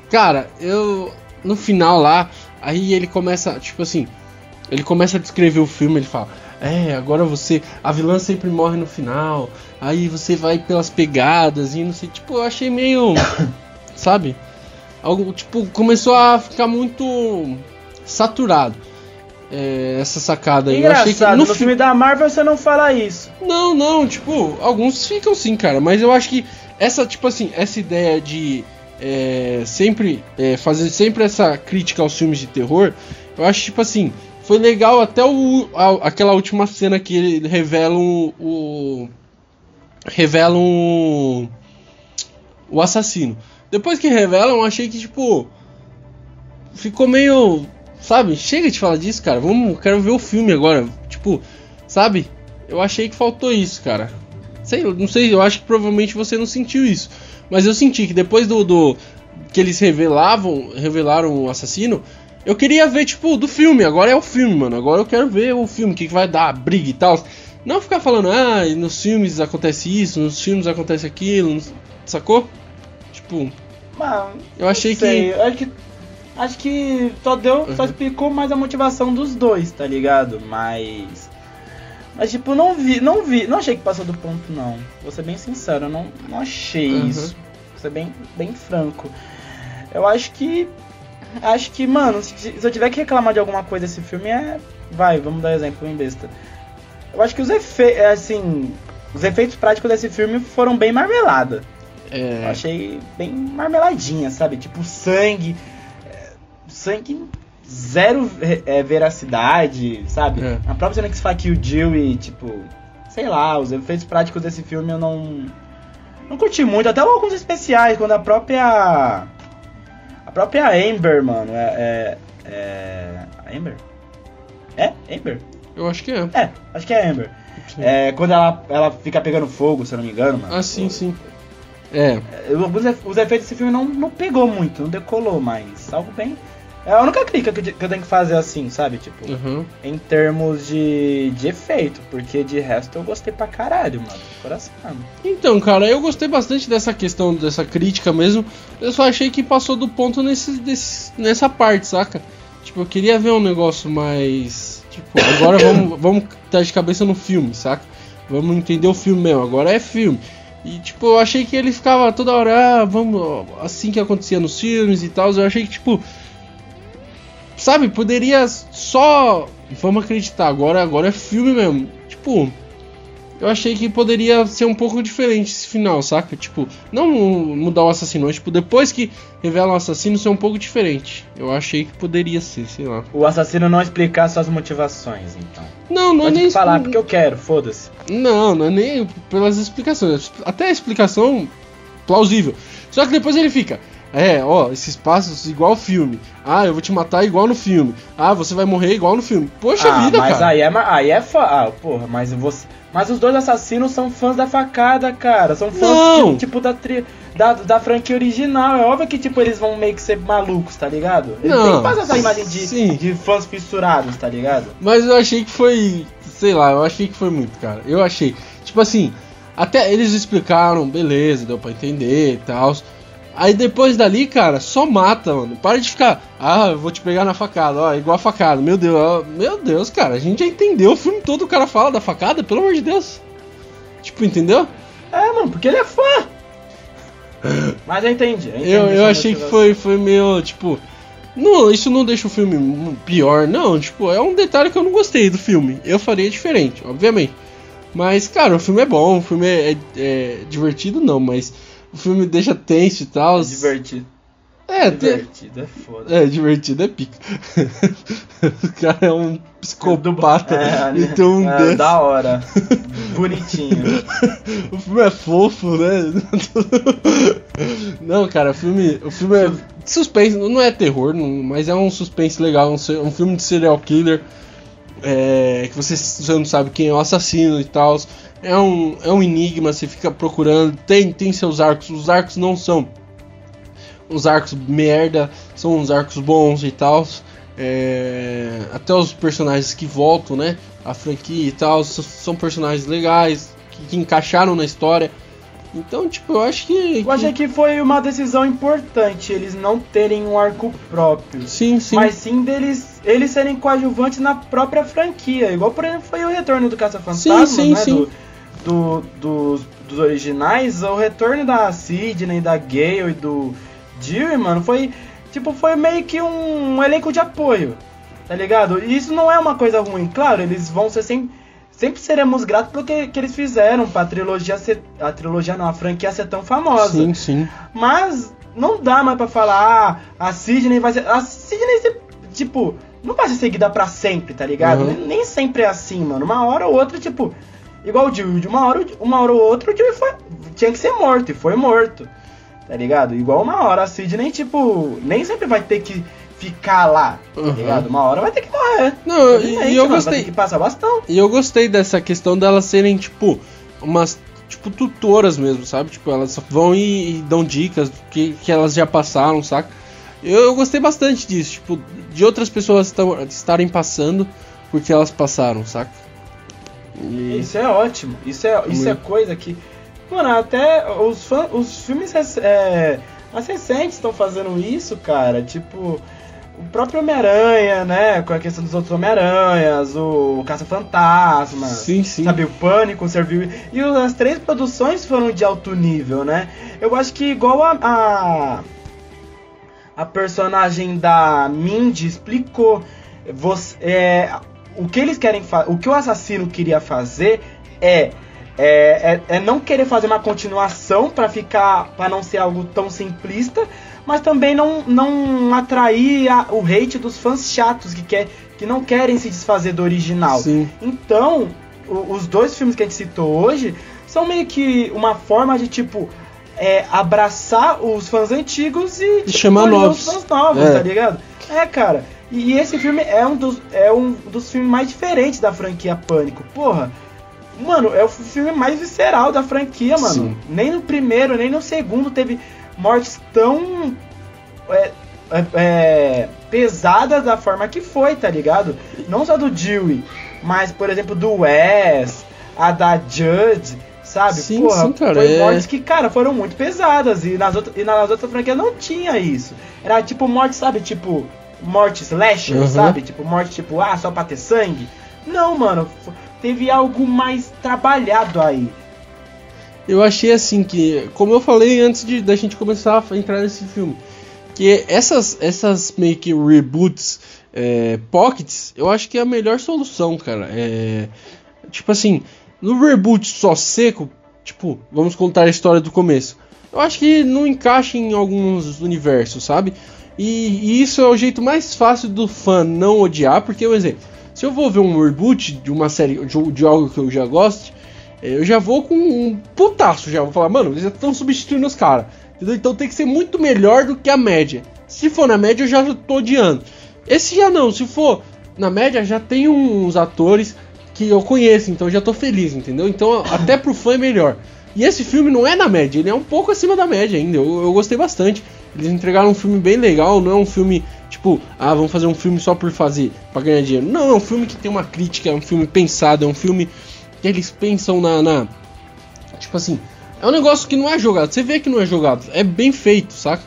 A: Cara, eu no final lá, aí ele começa, tipo assim, ele começa a descrever o filme, ele fala: "É, agora você, a vilã sempre morre no final. Aí você vai pelas pegadas e não sei, tipo, eu achei meio, sabe? Algo tipo começou a ficar muito saturado. é, essa sacada aí. Eu achei que
B: Engraçado,
A: no
B: no
A: fi-
B: filme da Marvel você não fala isso.
A: não, não, tipo, alguns ficam sim, cara, mas eu acho que essa, tipo assim, essa ideia de é, sempre é, fazer sempre essa crítica aos filmes de terror, eu acho, tipo assim, foi legal até o, a- aquela última cena que ele revelam o. revelam o, o assassino. Depois que revelam, achei que, tipo, ficou meio. Sabe? Chega de falar disso, cara. Vamos, quero ver o filme agora. Tipo, sabe? Eu achei que faltou isso, cara. Sei, não sei, eu acho que provavelmente você não sentiu isso. Mas eu senti que depois do, do que eles revelavam, revelaram o assassino, eu queria ver, tipo, do filme. Agora é o filme, mano. Agora eu quero ver o filme, o que, que vai dar, a briga e tal. Não ficar falando, ah, nos filmes acontece isso, nos filmes acontece aquilo, sacou? Tipo,
B: Mano,
A: eu achei que.
B: Acho que. Acho que só deu. Só
A: Uhum.
B: explicou mais a motivação dos dois, tá ligado? Mas. Mas tipo, não vi, não vi, não achei que passou do ponto, não. Vou ser bem sincero, eu não, não achei
A: Uhum.
B: isso. ser bem, bem franco. Eu acho que. Acho que, mano, se, se eu tiver que reclamar de alguma coisa desse filme é. Vai, vamos dar exemplo em besta. Eu acho que os efeitos. Assim. Os efeitos práticos desse filme foram bem marmelada.
A: É.
B: Eu achei bem marmeladinha, sabe? Tipo, sangue. é, Sangue zero é, veracidade, sabe?
A: É.
B: A própria cena que se o Jill e, tipo. Sei lá, os efeitos práticos desse filme eu não. Não curti muito. Até alguns especiais, quando a própria. A própria Amber, mano, é. É. é Amber? É? Amber?
A: Eu acho que é.
B: É, acho que é Amber. É, quando ela, ela fica pegando fogo, se eu não me engano, mano.
A: Ah, sim, sim. É.
B: É, Os, os efeitos desse filme não, não pegou muito, não decolou, mas algo bem. É a única crítica que eu, que eu tenho que fazer assim, sabe? Tipo,
A: Uhum.
B: em termos de, de efeito, porque de resto eu gostei pra caralho, mano. Coração.
A: Então, cara, eu gostei bastante dessa questão, dessa crítica mesmo. Eu só achei que passou do ponto nesse, desse- nessa parte, saca? Tipo, eu queria ver um negócio mais. Tipo, agora vamos, vamos estar de cabeça no filme, saca? Vamos entender o filme mesmo, agora é filme. E, tipo, eu achei que ele ficava toda hora, ah, vamos. Assim que acontecia nos filmes e tal. Eu achei que, tipo. Sabe, poderia só. Vamos acreditar, agora, agora é filme mesmo. Tipo, eu achei que poderia ser um pouco diferente esse final, saca? Tipo, não mudar o assassino, mas, tipo, depois que revela o assassino, ser um pouco diferente. Eu achei que poderia ser, sei lá.
B: O assassino não explicar suas motivações, então.
A: Não, não é
B: Pode
A: nem.
B: falar, porque eu quero, foda-se.
A: Não, não é nem pelas explicações. Até a explicação plausível. Só que depois ele fica. É, ó, esses passos igual filme. Ah, eu vou te matar igual no filme. Ah, você vai morrer igual no filme. Poxa
B: ah,
A: vida,
B: mas
A: cara.
B: aí é, aí é fa... Ah, porra, mas você... Mas os dois assassinos são fãs da facada, cara. São fãs,
A: Não.
B: tipo, da, tri... da, da franquia original. É óbvio que, tipo, eles vão meio que ser malucos, tá ligado? Eles
A: Não,
B: têm fazer essa imagem de,
A: sim.
B: de fãs fissurados, tá ligado?
A: Mas eu achei que foi. Sei lá, eu achei que foi muito, cara. Eu achei. Tipo assim, até eles explicaram, beleza, deu pra entender e tal. Aí depois dali, cara, só mata, mano. Para de ficar. Ah, eu vou te pegar na facada, ó, igual a facada. Meu Deus, ó, meu Deus, cara, a gente já entendeu o filme todo, o cara fala da facada, pelo amor de Deus. Tipo, entendeu?
B: É, mano, porque ele é fã. Mas eu entendi. Eu, entendi
A: Eu, eu achei que foi, foi meio, tipo. Não, isso não deixa o filme pior, não. Tipo, é um detalhe que eu não gostei do filme. Eu faria diferente, obviamente. Mas, cara, o filme é bom, o filme é, é- é divertido, não, mas o filme deixa tenso e tal.
B: É divertido.
A: É, te-
B: divertido, é foda.
A: é divertido, é pica. o cara é um psicopata.
B: É,
A: então, um
B: é,
A: desse.
B: da hora. Bonitinho.
A: O filme é fofo, né? não, cara, o filme, o filme é suspense, não é terror, não- mas é um suspense legal, um, um filme de serial killer. é, que você, você não sabe quem é o assassino e tal. É um, é um enigma, você fica procurando. Tem, tem seus arcos, os arcos não são os arcos merda, são uns arcos bons e tal. É, até os personagens que voltam, né? A franquia e tal, são personagens legais, que, que encaixaram na história. Então, tipo, eu acho que.
B: Eu achei que foi uma decisão importante eles não terem um arco próprio.
A: Sim, sim.
B: Mas sim deles eles serem coadjuvantes na própria franquia. Igual, por exemplo, foi o retorno do Caça-Fantasma,
A: Sim, sim,
B: né?
A: sim.
B: Do, do- dos, dos originais. O retorno da Sidney, da Gale e do Jill, mano, foi. Tipo, foi meio que um, elenco de apoio. Tá ligado? E isso não é uma coisa ruim. Claro, eles vão ser sempre. Sempre seremos gratos pelo que, que eles fizeram pra trilogia ser. A trilogia não, a franquia ser tão famosa.
A: Sim, sim.
B: Mas não dá mais pra falar, ah, a Sidney vai ser. A Sidney, tipo, não vai ser seguida pra sempre, tá ligado?
A: Uhum.
B: Nem, nem sempre é assim, mano. Uma hora ou outra, tipo, igual o Jill, de uma hora, uma hora ou outra o Jill foi, tinha que ser morto, e foi morto, tá ligado? Igual uma hora a Sidney, tipo, nem sempre vai ter que ficar lá, tá
A: Uhum.
B: ligado? Uma hora vai ter que morrer.
A: Não, e, eu
B: mano, Vai
A: gostei.
B: ter que passar bastão.
A: E eu gostei dessa questão delas serem, tipo, umas. Tipo, tutoras mesmo, sabe? Tipo, elas vão e, e dão dicas do que, que elas já passaram, saca? Eu, eu gostei bastante disso, tipo, de outras pessoas estarem passando porque elas passaram, saca? E-
B: Isso é ótimo. Isso é, isso é
A: Muito.
B: coisa que. Mano, até os, fã, os filmes é, mais recentes estão fazendo isso, cara. Tipo, o próprio Homem-Aranha, né? Com a questão dos outros Homem-Aranhas, o Caça-Fantasma.
A: Sim, sim.
B: Sabe, o Pânico serviu. E as três produções foram de alto nível, né? Eu acho que igual a. a, a personagem da Mindy explicou. Você, é, o que eles querem. O que o assassino queria fazer é. É, é, é não querer fazer uma continuação para ficar. para não ser algo tão simplista, mas também não, não atrair a, o hate dos fãs chatos que, quer, que não querem se desfazer do original.
A: Sim.
B: Então, o, os dois filmes que a gente citou hoje são meio que uma forma de tipo. É, abraçar os fãs antigos e,
A: e chamar novos.
B: os fãs novos,
A: É.
B: tá ligado? É, cara. E esse filme é um dos, é um dos filmes mais diferentes da franquia Pânico. Porra, mano, é o filme mais visceral da franquia, mano.
A: Sim.
B: Nem no primeiro, nem no segundo teve mortes tão é, é, é, pesadas da forma que foi, tá ligado? Não só do Dewey, mas, por exemplo, do Wes, a da Judd, sabe?
A: Sim,
B: Porra,
A: sim, cara,
B: foi
A: é-
B: mortes que, cara, foram muito pesadas. E nas, outras, e nas outras franquias não tinha isso. Era tipo morte, sabe? Tipo, morte slasher,
A: Uhum.
B: sabe? Tipo, morte tipo, ah, só pra ter sangue. Não, mano, teve algo mais trabalhado aí.
A: Eu achei assim que, como eu falei antes de da gente começar a entrar nesse filme, que essas essas meio que reboots é, pockets, eu acho que é a melhor solução, cara. É, tipo assim, no reboot só seco, tipo, vamos contar a história do começo. Eu acho que não encaixa em alguns universos, sabe? E, e isso é o jeito mais fácil do fã não odiar, porque, por exemplo, se eu vou ver um reboot de uma série, de, de algo que eu já gosto, é, eu já vou com um putaço, já vou falar, mano, eles já estão substituindo os caras. Entendeu? Então tem que ser muito melhor do que a média. Se for na média, eu já tô odiando. Esse já não, se for na média, já tem uns atores que eu conheço, então já tô feliz, entendeu? Então até pro fã é melhor. E esse filme não é na média, ele é um pouco acima da média ainda. Eu, eu gostei bastante. Eles entregaram um filme bem legal, não é um filme tipo, ah, vamos fazer um filme só por fazer, pra ganhar dinheiro. Não, é um filme que tem uma crítica, é um filme pensado, é um filme que eles pensam na, na- Tipo assim, é um negócio que não é jogado. Você vê que não é jogado, é bem feito, saca?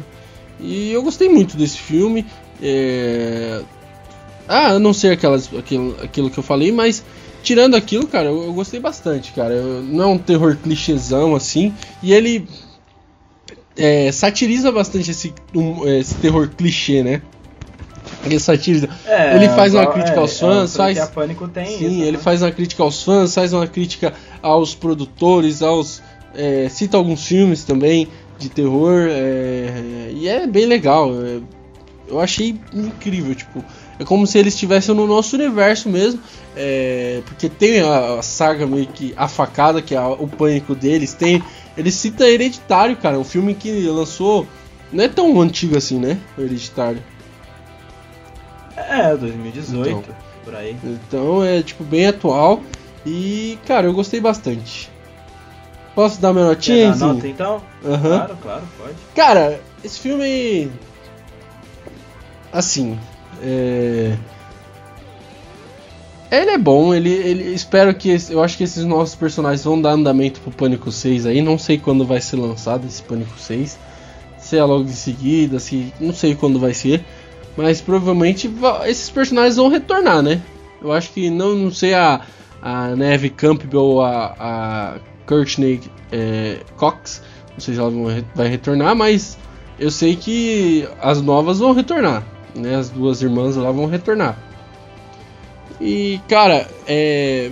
A: E eu gostei muito desse filme. É... Ah, a não ser aquelas, aquilo, aquilo que eu falei, mas tirando aquilo, cara, eu, eu gostei bastante, cara. Eu- não é um terror clichêzão assim. E ele é, satiriza bastante esse, um, esse terror clichê, né? Ele satiriza.
B: É,
A: Ele faz uma crítica
B: é,
A: aos fãs,
B: a franquia
A: faz-
B: Pânico tem
A: Sim,
B: isso.
A: ele
B: né?
A: faz uma crítica aos fãs, faz uma crítica aos produtores, aos. é, cita alguns filmes também de terror. é, e é bem legal. é, eu achei incrível, tipo. É como se eles estivessem no nosso universo mesmo. é, porque tem a, a saga meio que a facada, que é a- o pânico deles. Tem. Ele cita Hereditário, cara. Um filme que lançou. Não é tão antigo assim, né? O Hereditário.
B: É, 2018,
A: Então.
B: por aí.
A: Então é tipo bem atual e cara, eu gostei bastante. Posso dar minha
B: Quer
A: notinha?
B: dar nota então?
A: Aham.
B: Claro, claro, pode.
A: Cara, esse filme assim, é... ele é bom, ele, ele espero que esse- eu acho que esses novos personagens vão dar andamento pro Pânico 6 aí, não sei quando vai ser lançado esse Pânico 6. Se é logo em seguida, se não sei quando vai ser, mas provavelmente va- esses personagens vão retornar, né? Eu acho que não, não sei a, a Neve Campbell ou a, a Courtney é, Cox, não sei se ela vai retornar, mas eu sei que as novas vão retornar, né? As duas irmãs lá vão retornar. E cara, é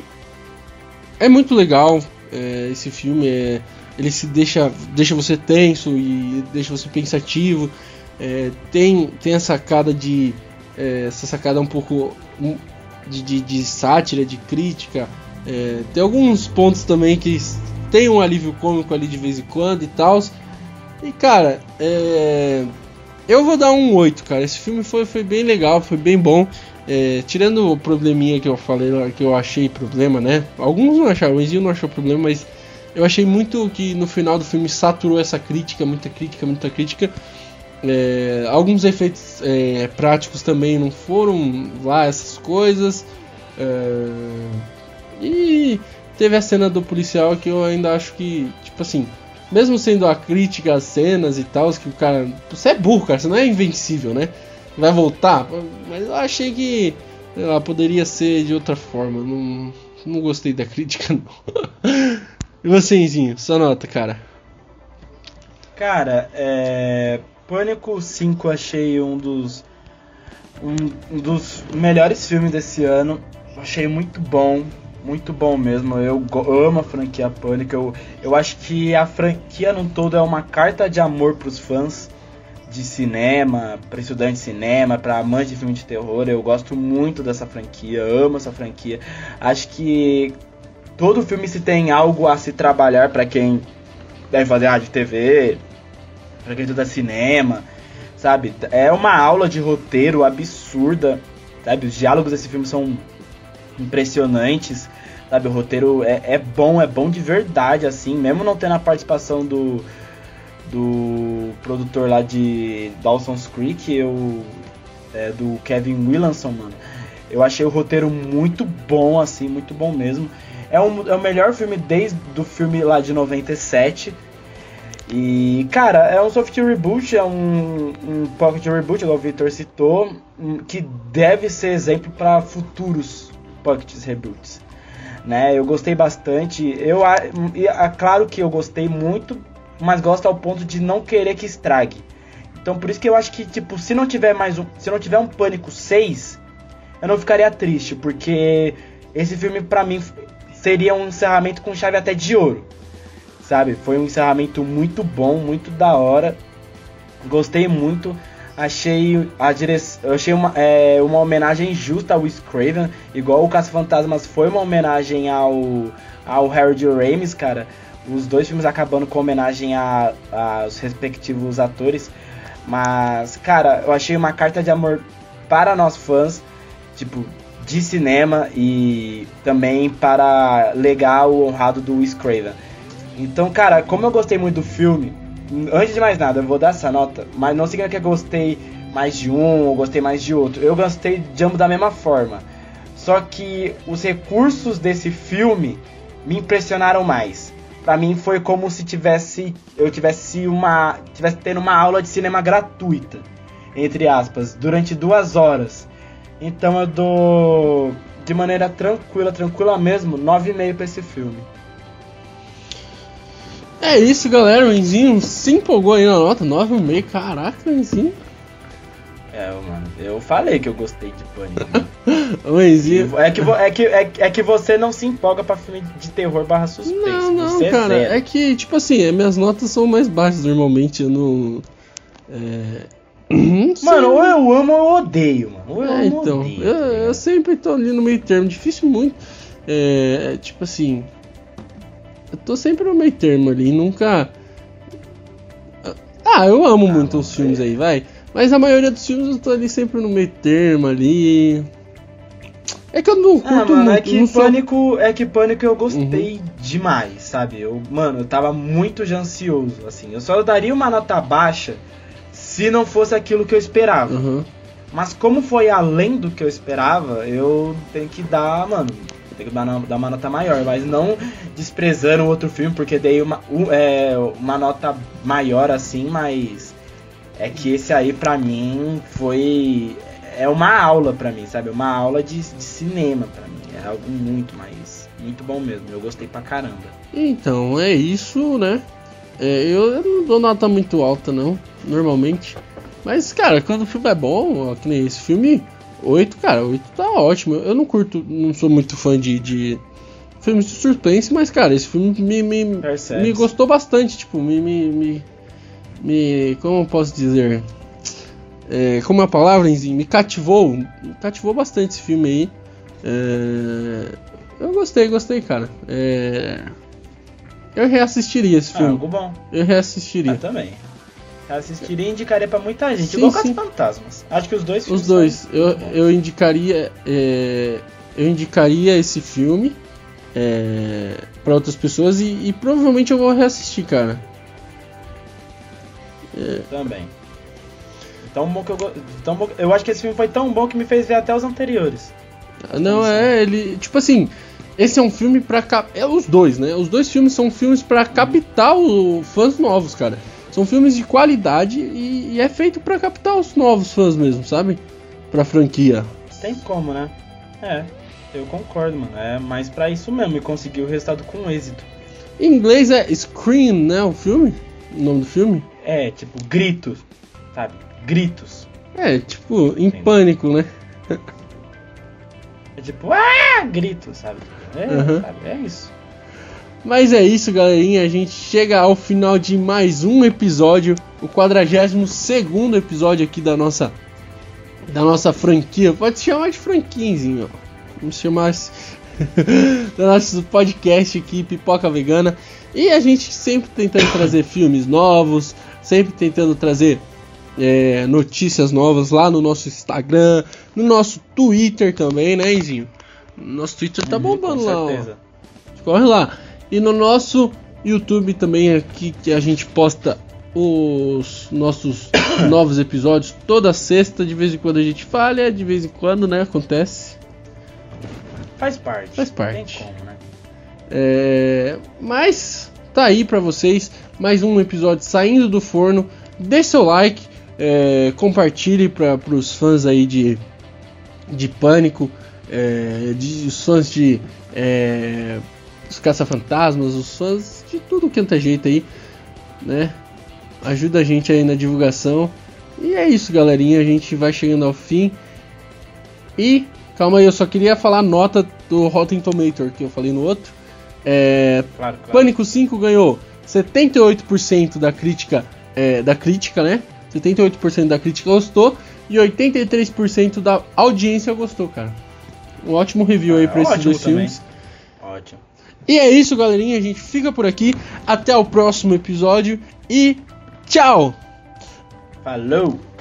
A: é muito legal é, esse filme. é- ele se deixa deixa você tenso e deixa você pensativo. É, tem tem a sacada de é, essa sacada um pouco de, de, de sátira, de crítica. É, tem alguns pontos também que tem um alívio cômico ali de vez em quando e tal. E cara, é, eu vou dar um 8, cara. Esse filme foi, foi bem legal, foi bem bom. É, tirando o probleminha que eu falei que eu achei problema, né? Alguns não acharam, o Enzinho não achou problema, mas eu achei muito que no final do filme saturou essa crítica, muita crítica, muita crítica. É, alguns efeitos é, práticos também não foram lá essas coisas. É, e teve a cena do policial que eu ainda acho que, tipo assim, mesmo sendo a crítica às cenas e tal, que o cara. Você é burro, cara, você não é invencível, né? Vai voltar, mas eu achei que lá, poderia ser de outra forma. Não, não gostei da crítica, não. e você, sua nota, cara?
B: Cara, é. Pânico 5 achei um dos. Um, dos melhores filmes desse ano. Achei muito bom, muito bom mesmo. Eu, amo a franquia Pânico. Eu, eu acho que a franquia no todo é uma carta de amor pros fãs de cinema, para estudante de cinema, para amante de filme de terror. Eu gosto muito dessa franquia, amo essa franquia. Acho que todo filme se tem algo a se trabalhar para quem deve fazer rádio TV, para quem estuda cinema, sabe? É uma aula de roteiro absurda, sabe? Os diálogos desse filme são impressionantes, sabe? O roteiro é, é bom, é bom de verdade, assim, mesmo não tendo a participação do do produtor lá de Dawson's Creek, eu, é, do Kevin Williamson, mano. Eu achei o roteiro muito bom, assim, muito bom mesmo. É, um, é o melhor filme desde o filme lá de 97. E, cara, é um soft reboot, é um, um pocket reboot, igual o Victor citou, que deve ser exemplo para futuros pocket reboots. Né? Eu gostei bastante. Eu, é claro que eu gostei muito mas gosta ao ponto de não querer que estrague. Então por isso que eu acho que, tipo, se não tiver mais um. Se não tiver um Pânico 6, eu não ficaria triste, porque esse filme para mim seria um encerramento com chave até de ouro. Sabe? Foi um encerramento muito bom, muito da hora. Gostei muito. Achei a direção, achei uma, é, uma homenagem justa ao Wes Craven, igual o Caça Fantasmas foi uma homenagem ao ao Harold Ramis, cara os dois filmes acabando com homenagem aos respectivos atores. Mas, cara, eu achei uma carta de amor para nós fãs, tipo, de cinema e também para legal honrado do Wes Craven. Então, cara, como eu gostei muito do filme, antes de mais nada, eu vou dar essa nota, mas não significa que eu gostei mais de um ou gostei mais de outro. Eu gostei de ambos da mesma forma. Só que os recursos desse filme me impressionaram mais para mim foi como se tivesse eu tivesse uma tivesse tendo uma aula de cinema gratuita entre aspas durante duas horas. Então eu dou de maneira tranquila tranquila mesmo 9,5 para esse filme.
A: É isso galera. O Enzinho se empolgou aí na nota 9,5 caraca Enzinho
B: é, mano, eu falei que eu gostei de Pânico.
A: Mas e...
B: é, que, é, que, é, é, que você não se empolga pra filme de terror barra suspense.
A: Não, não,
B: você
A: é cara. É, é, que, tipo assim, minhas notas são mais baixas normalmente. Eu não. É...
B: Mano, ou eu amo ou eu odeio, mano. Ou eu
A: é, então. Odeio, eu, tá eu, sempre tô ali no meio termo. Difícil muito. É, tipo assim. Eu tô sempre no meio termo ali. Nunca. Ah, eu amo ah, muito os filmes aí, vai. Mas a maioria dos filmes eu tô ali sempre no meio termo ali. É que eu não ah, curto
B: ah, mano,
A: muito.
B: É que, pânico, é que Pânico eu gostei uhum. demais, sabe? Eu, mano, eu tava muito ansioso, assim. Eu só daria uma nota baixa se não fosse aquilo que eu esperava. Uhum. Mas como foi além do que eu esperava, eu tenho que dar, mano, tenho que dar, dar uma nota maior. Mas não desprezando o outro filme, porque dei uma, é, uma nota maior, assim, mas é que esse aí para mim foi é uma aula para mim, sabe? Uma aula de, de cinema para mim. É algo muito mais muito bom mesmo. Eu gostei pra caramba.
A: Então, é isso, né? É, eu, eu, não dou nota muito alta não, normalmente. Mas, cara, quando o filme é bom, ó, que nem esse filme, 8, cara, 8 tá ótimo. Eu não curto, não sou muito fã de, de filmes de suspense, mas, cara, esse filme me, me, me gostou bastante, tipo, me, me, me me. Como posso dizer? É, como a palavra, me cativou. Me cativou bastante esse filme aí. É, eu gostei, gostei, cara. É, eu reassistiria esse ah, filme.
B: algo bom.
A: Eu reassistiria. Eu
B: também. Reassistiria e indicaria pra muita gente. Sim, igual sim. Fantasmas. Acho que os dois
A: Os dois. Eu, eu indicaria. É, eu indicaria esse filme. É, para outras pessoas e, e provavelmente eu vou reassistir, cara.
B: Também. Tão bom que eu, tão bom, eu acho que esse filme foi tão bom que me fez ver até os anteriores.
A: Não, é, ele. Tipo assim, esse é um filme pra. É os dois, né? Os dois filmes são filmes pra captar os fãs novos, cara. São filmes de qualidade e, e é feito para captar os novos fãs mesmo, sabe? Pra franquia.
B: Tem como, né? É, eu concordo, mano. É mais pra isso mesmo e conseguir o resultado com êxito.
A: Em inglês é Scream, né? O filme? O nome do filme?
B: É, tipo, gritos, sabe? Gritos.
A: É, tipo, em pânico, né?
B: É tipo, ah! Grito, sabe? É,
A: Uhum.
B: sabe? é isso.
A: Mas é isso, galerinha. A gente chega ao final de mais um episódio, o 42 episódio aqui da nossa da nossa franquia. Pode se chamar de franquinzinho, ó. Vamos chamar do nosso podcast aqui, Pipoca Vegana. E a gente sempre tentando trazer filmes novos, sempre tentando trazer é, notícias novas lá no nosso Instagram, no nosso Twitter também, né, Izinho? Nosso Twitter tá
B: Uhum,
A: bombando lá, ó.
B: certeza.
A: Corre lá. E no nosso YouTube também aqui que a gente posta os nossos novos episódios toda sexta, de vez em quando a gente falha, de vez em quando, né, acontece.
B: Faz parte.
A: Faz parte.
B: Tem como, né?
A: É, mas tá aí pra vocês mais um episódio saindo do forno. Dê seu like, é, compartilhe para os fãs aí de, de Pânico, é, de, os fãs de é, os caça-fantasmas, os fãs de tudo quanto é jeito aí, né? Ajuda a gente aí na divulgação. E é isso, galerinha. A gente vai chegando ao fim. E calma aí, eu só queria falar a nota do Rotten Tomato que eu falei no outro. É,
B: Claro, claro.
A: Pânico 5 ganhou 78% da crítica, é, da crítica, né? 78% da crítica gostou e 83% da audiência gostou, cara. Um ótimo review aí
B: Ah,
A: pra esses dois filmes.
B: Ótimo.
A: E é isso, galerinha. A gente fica por aqui. Até o próximo episódio e tchau!
B: Falou!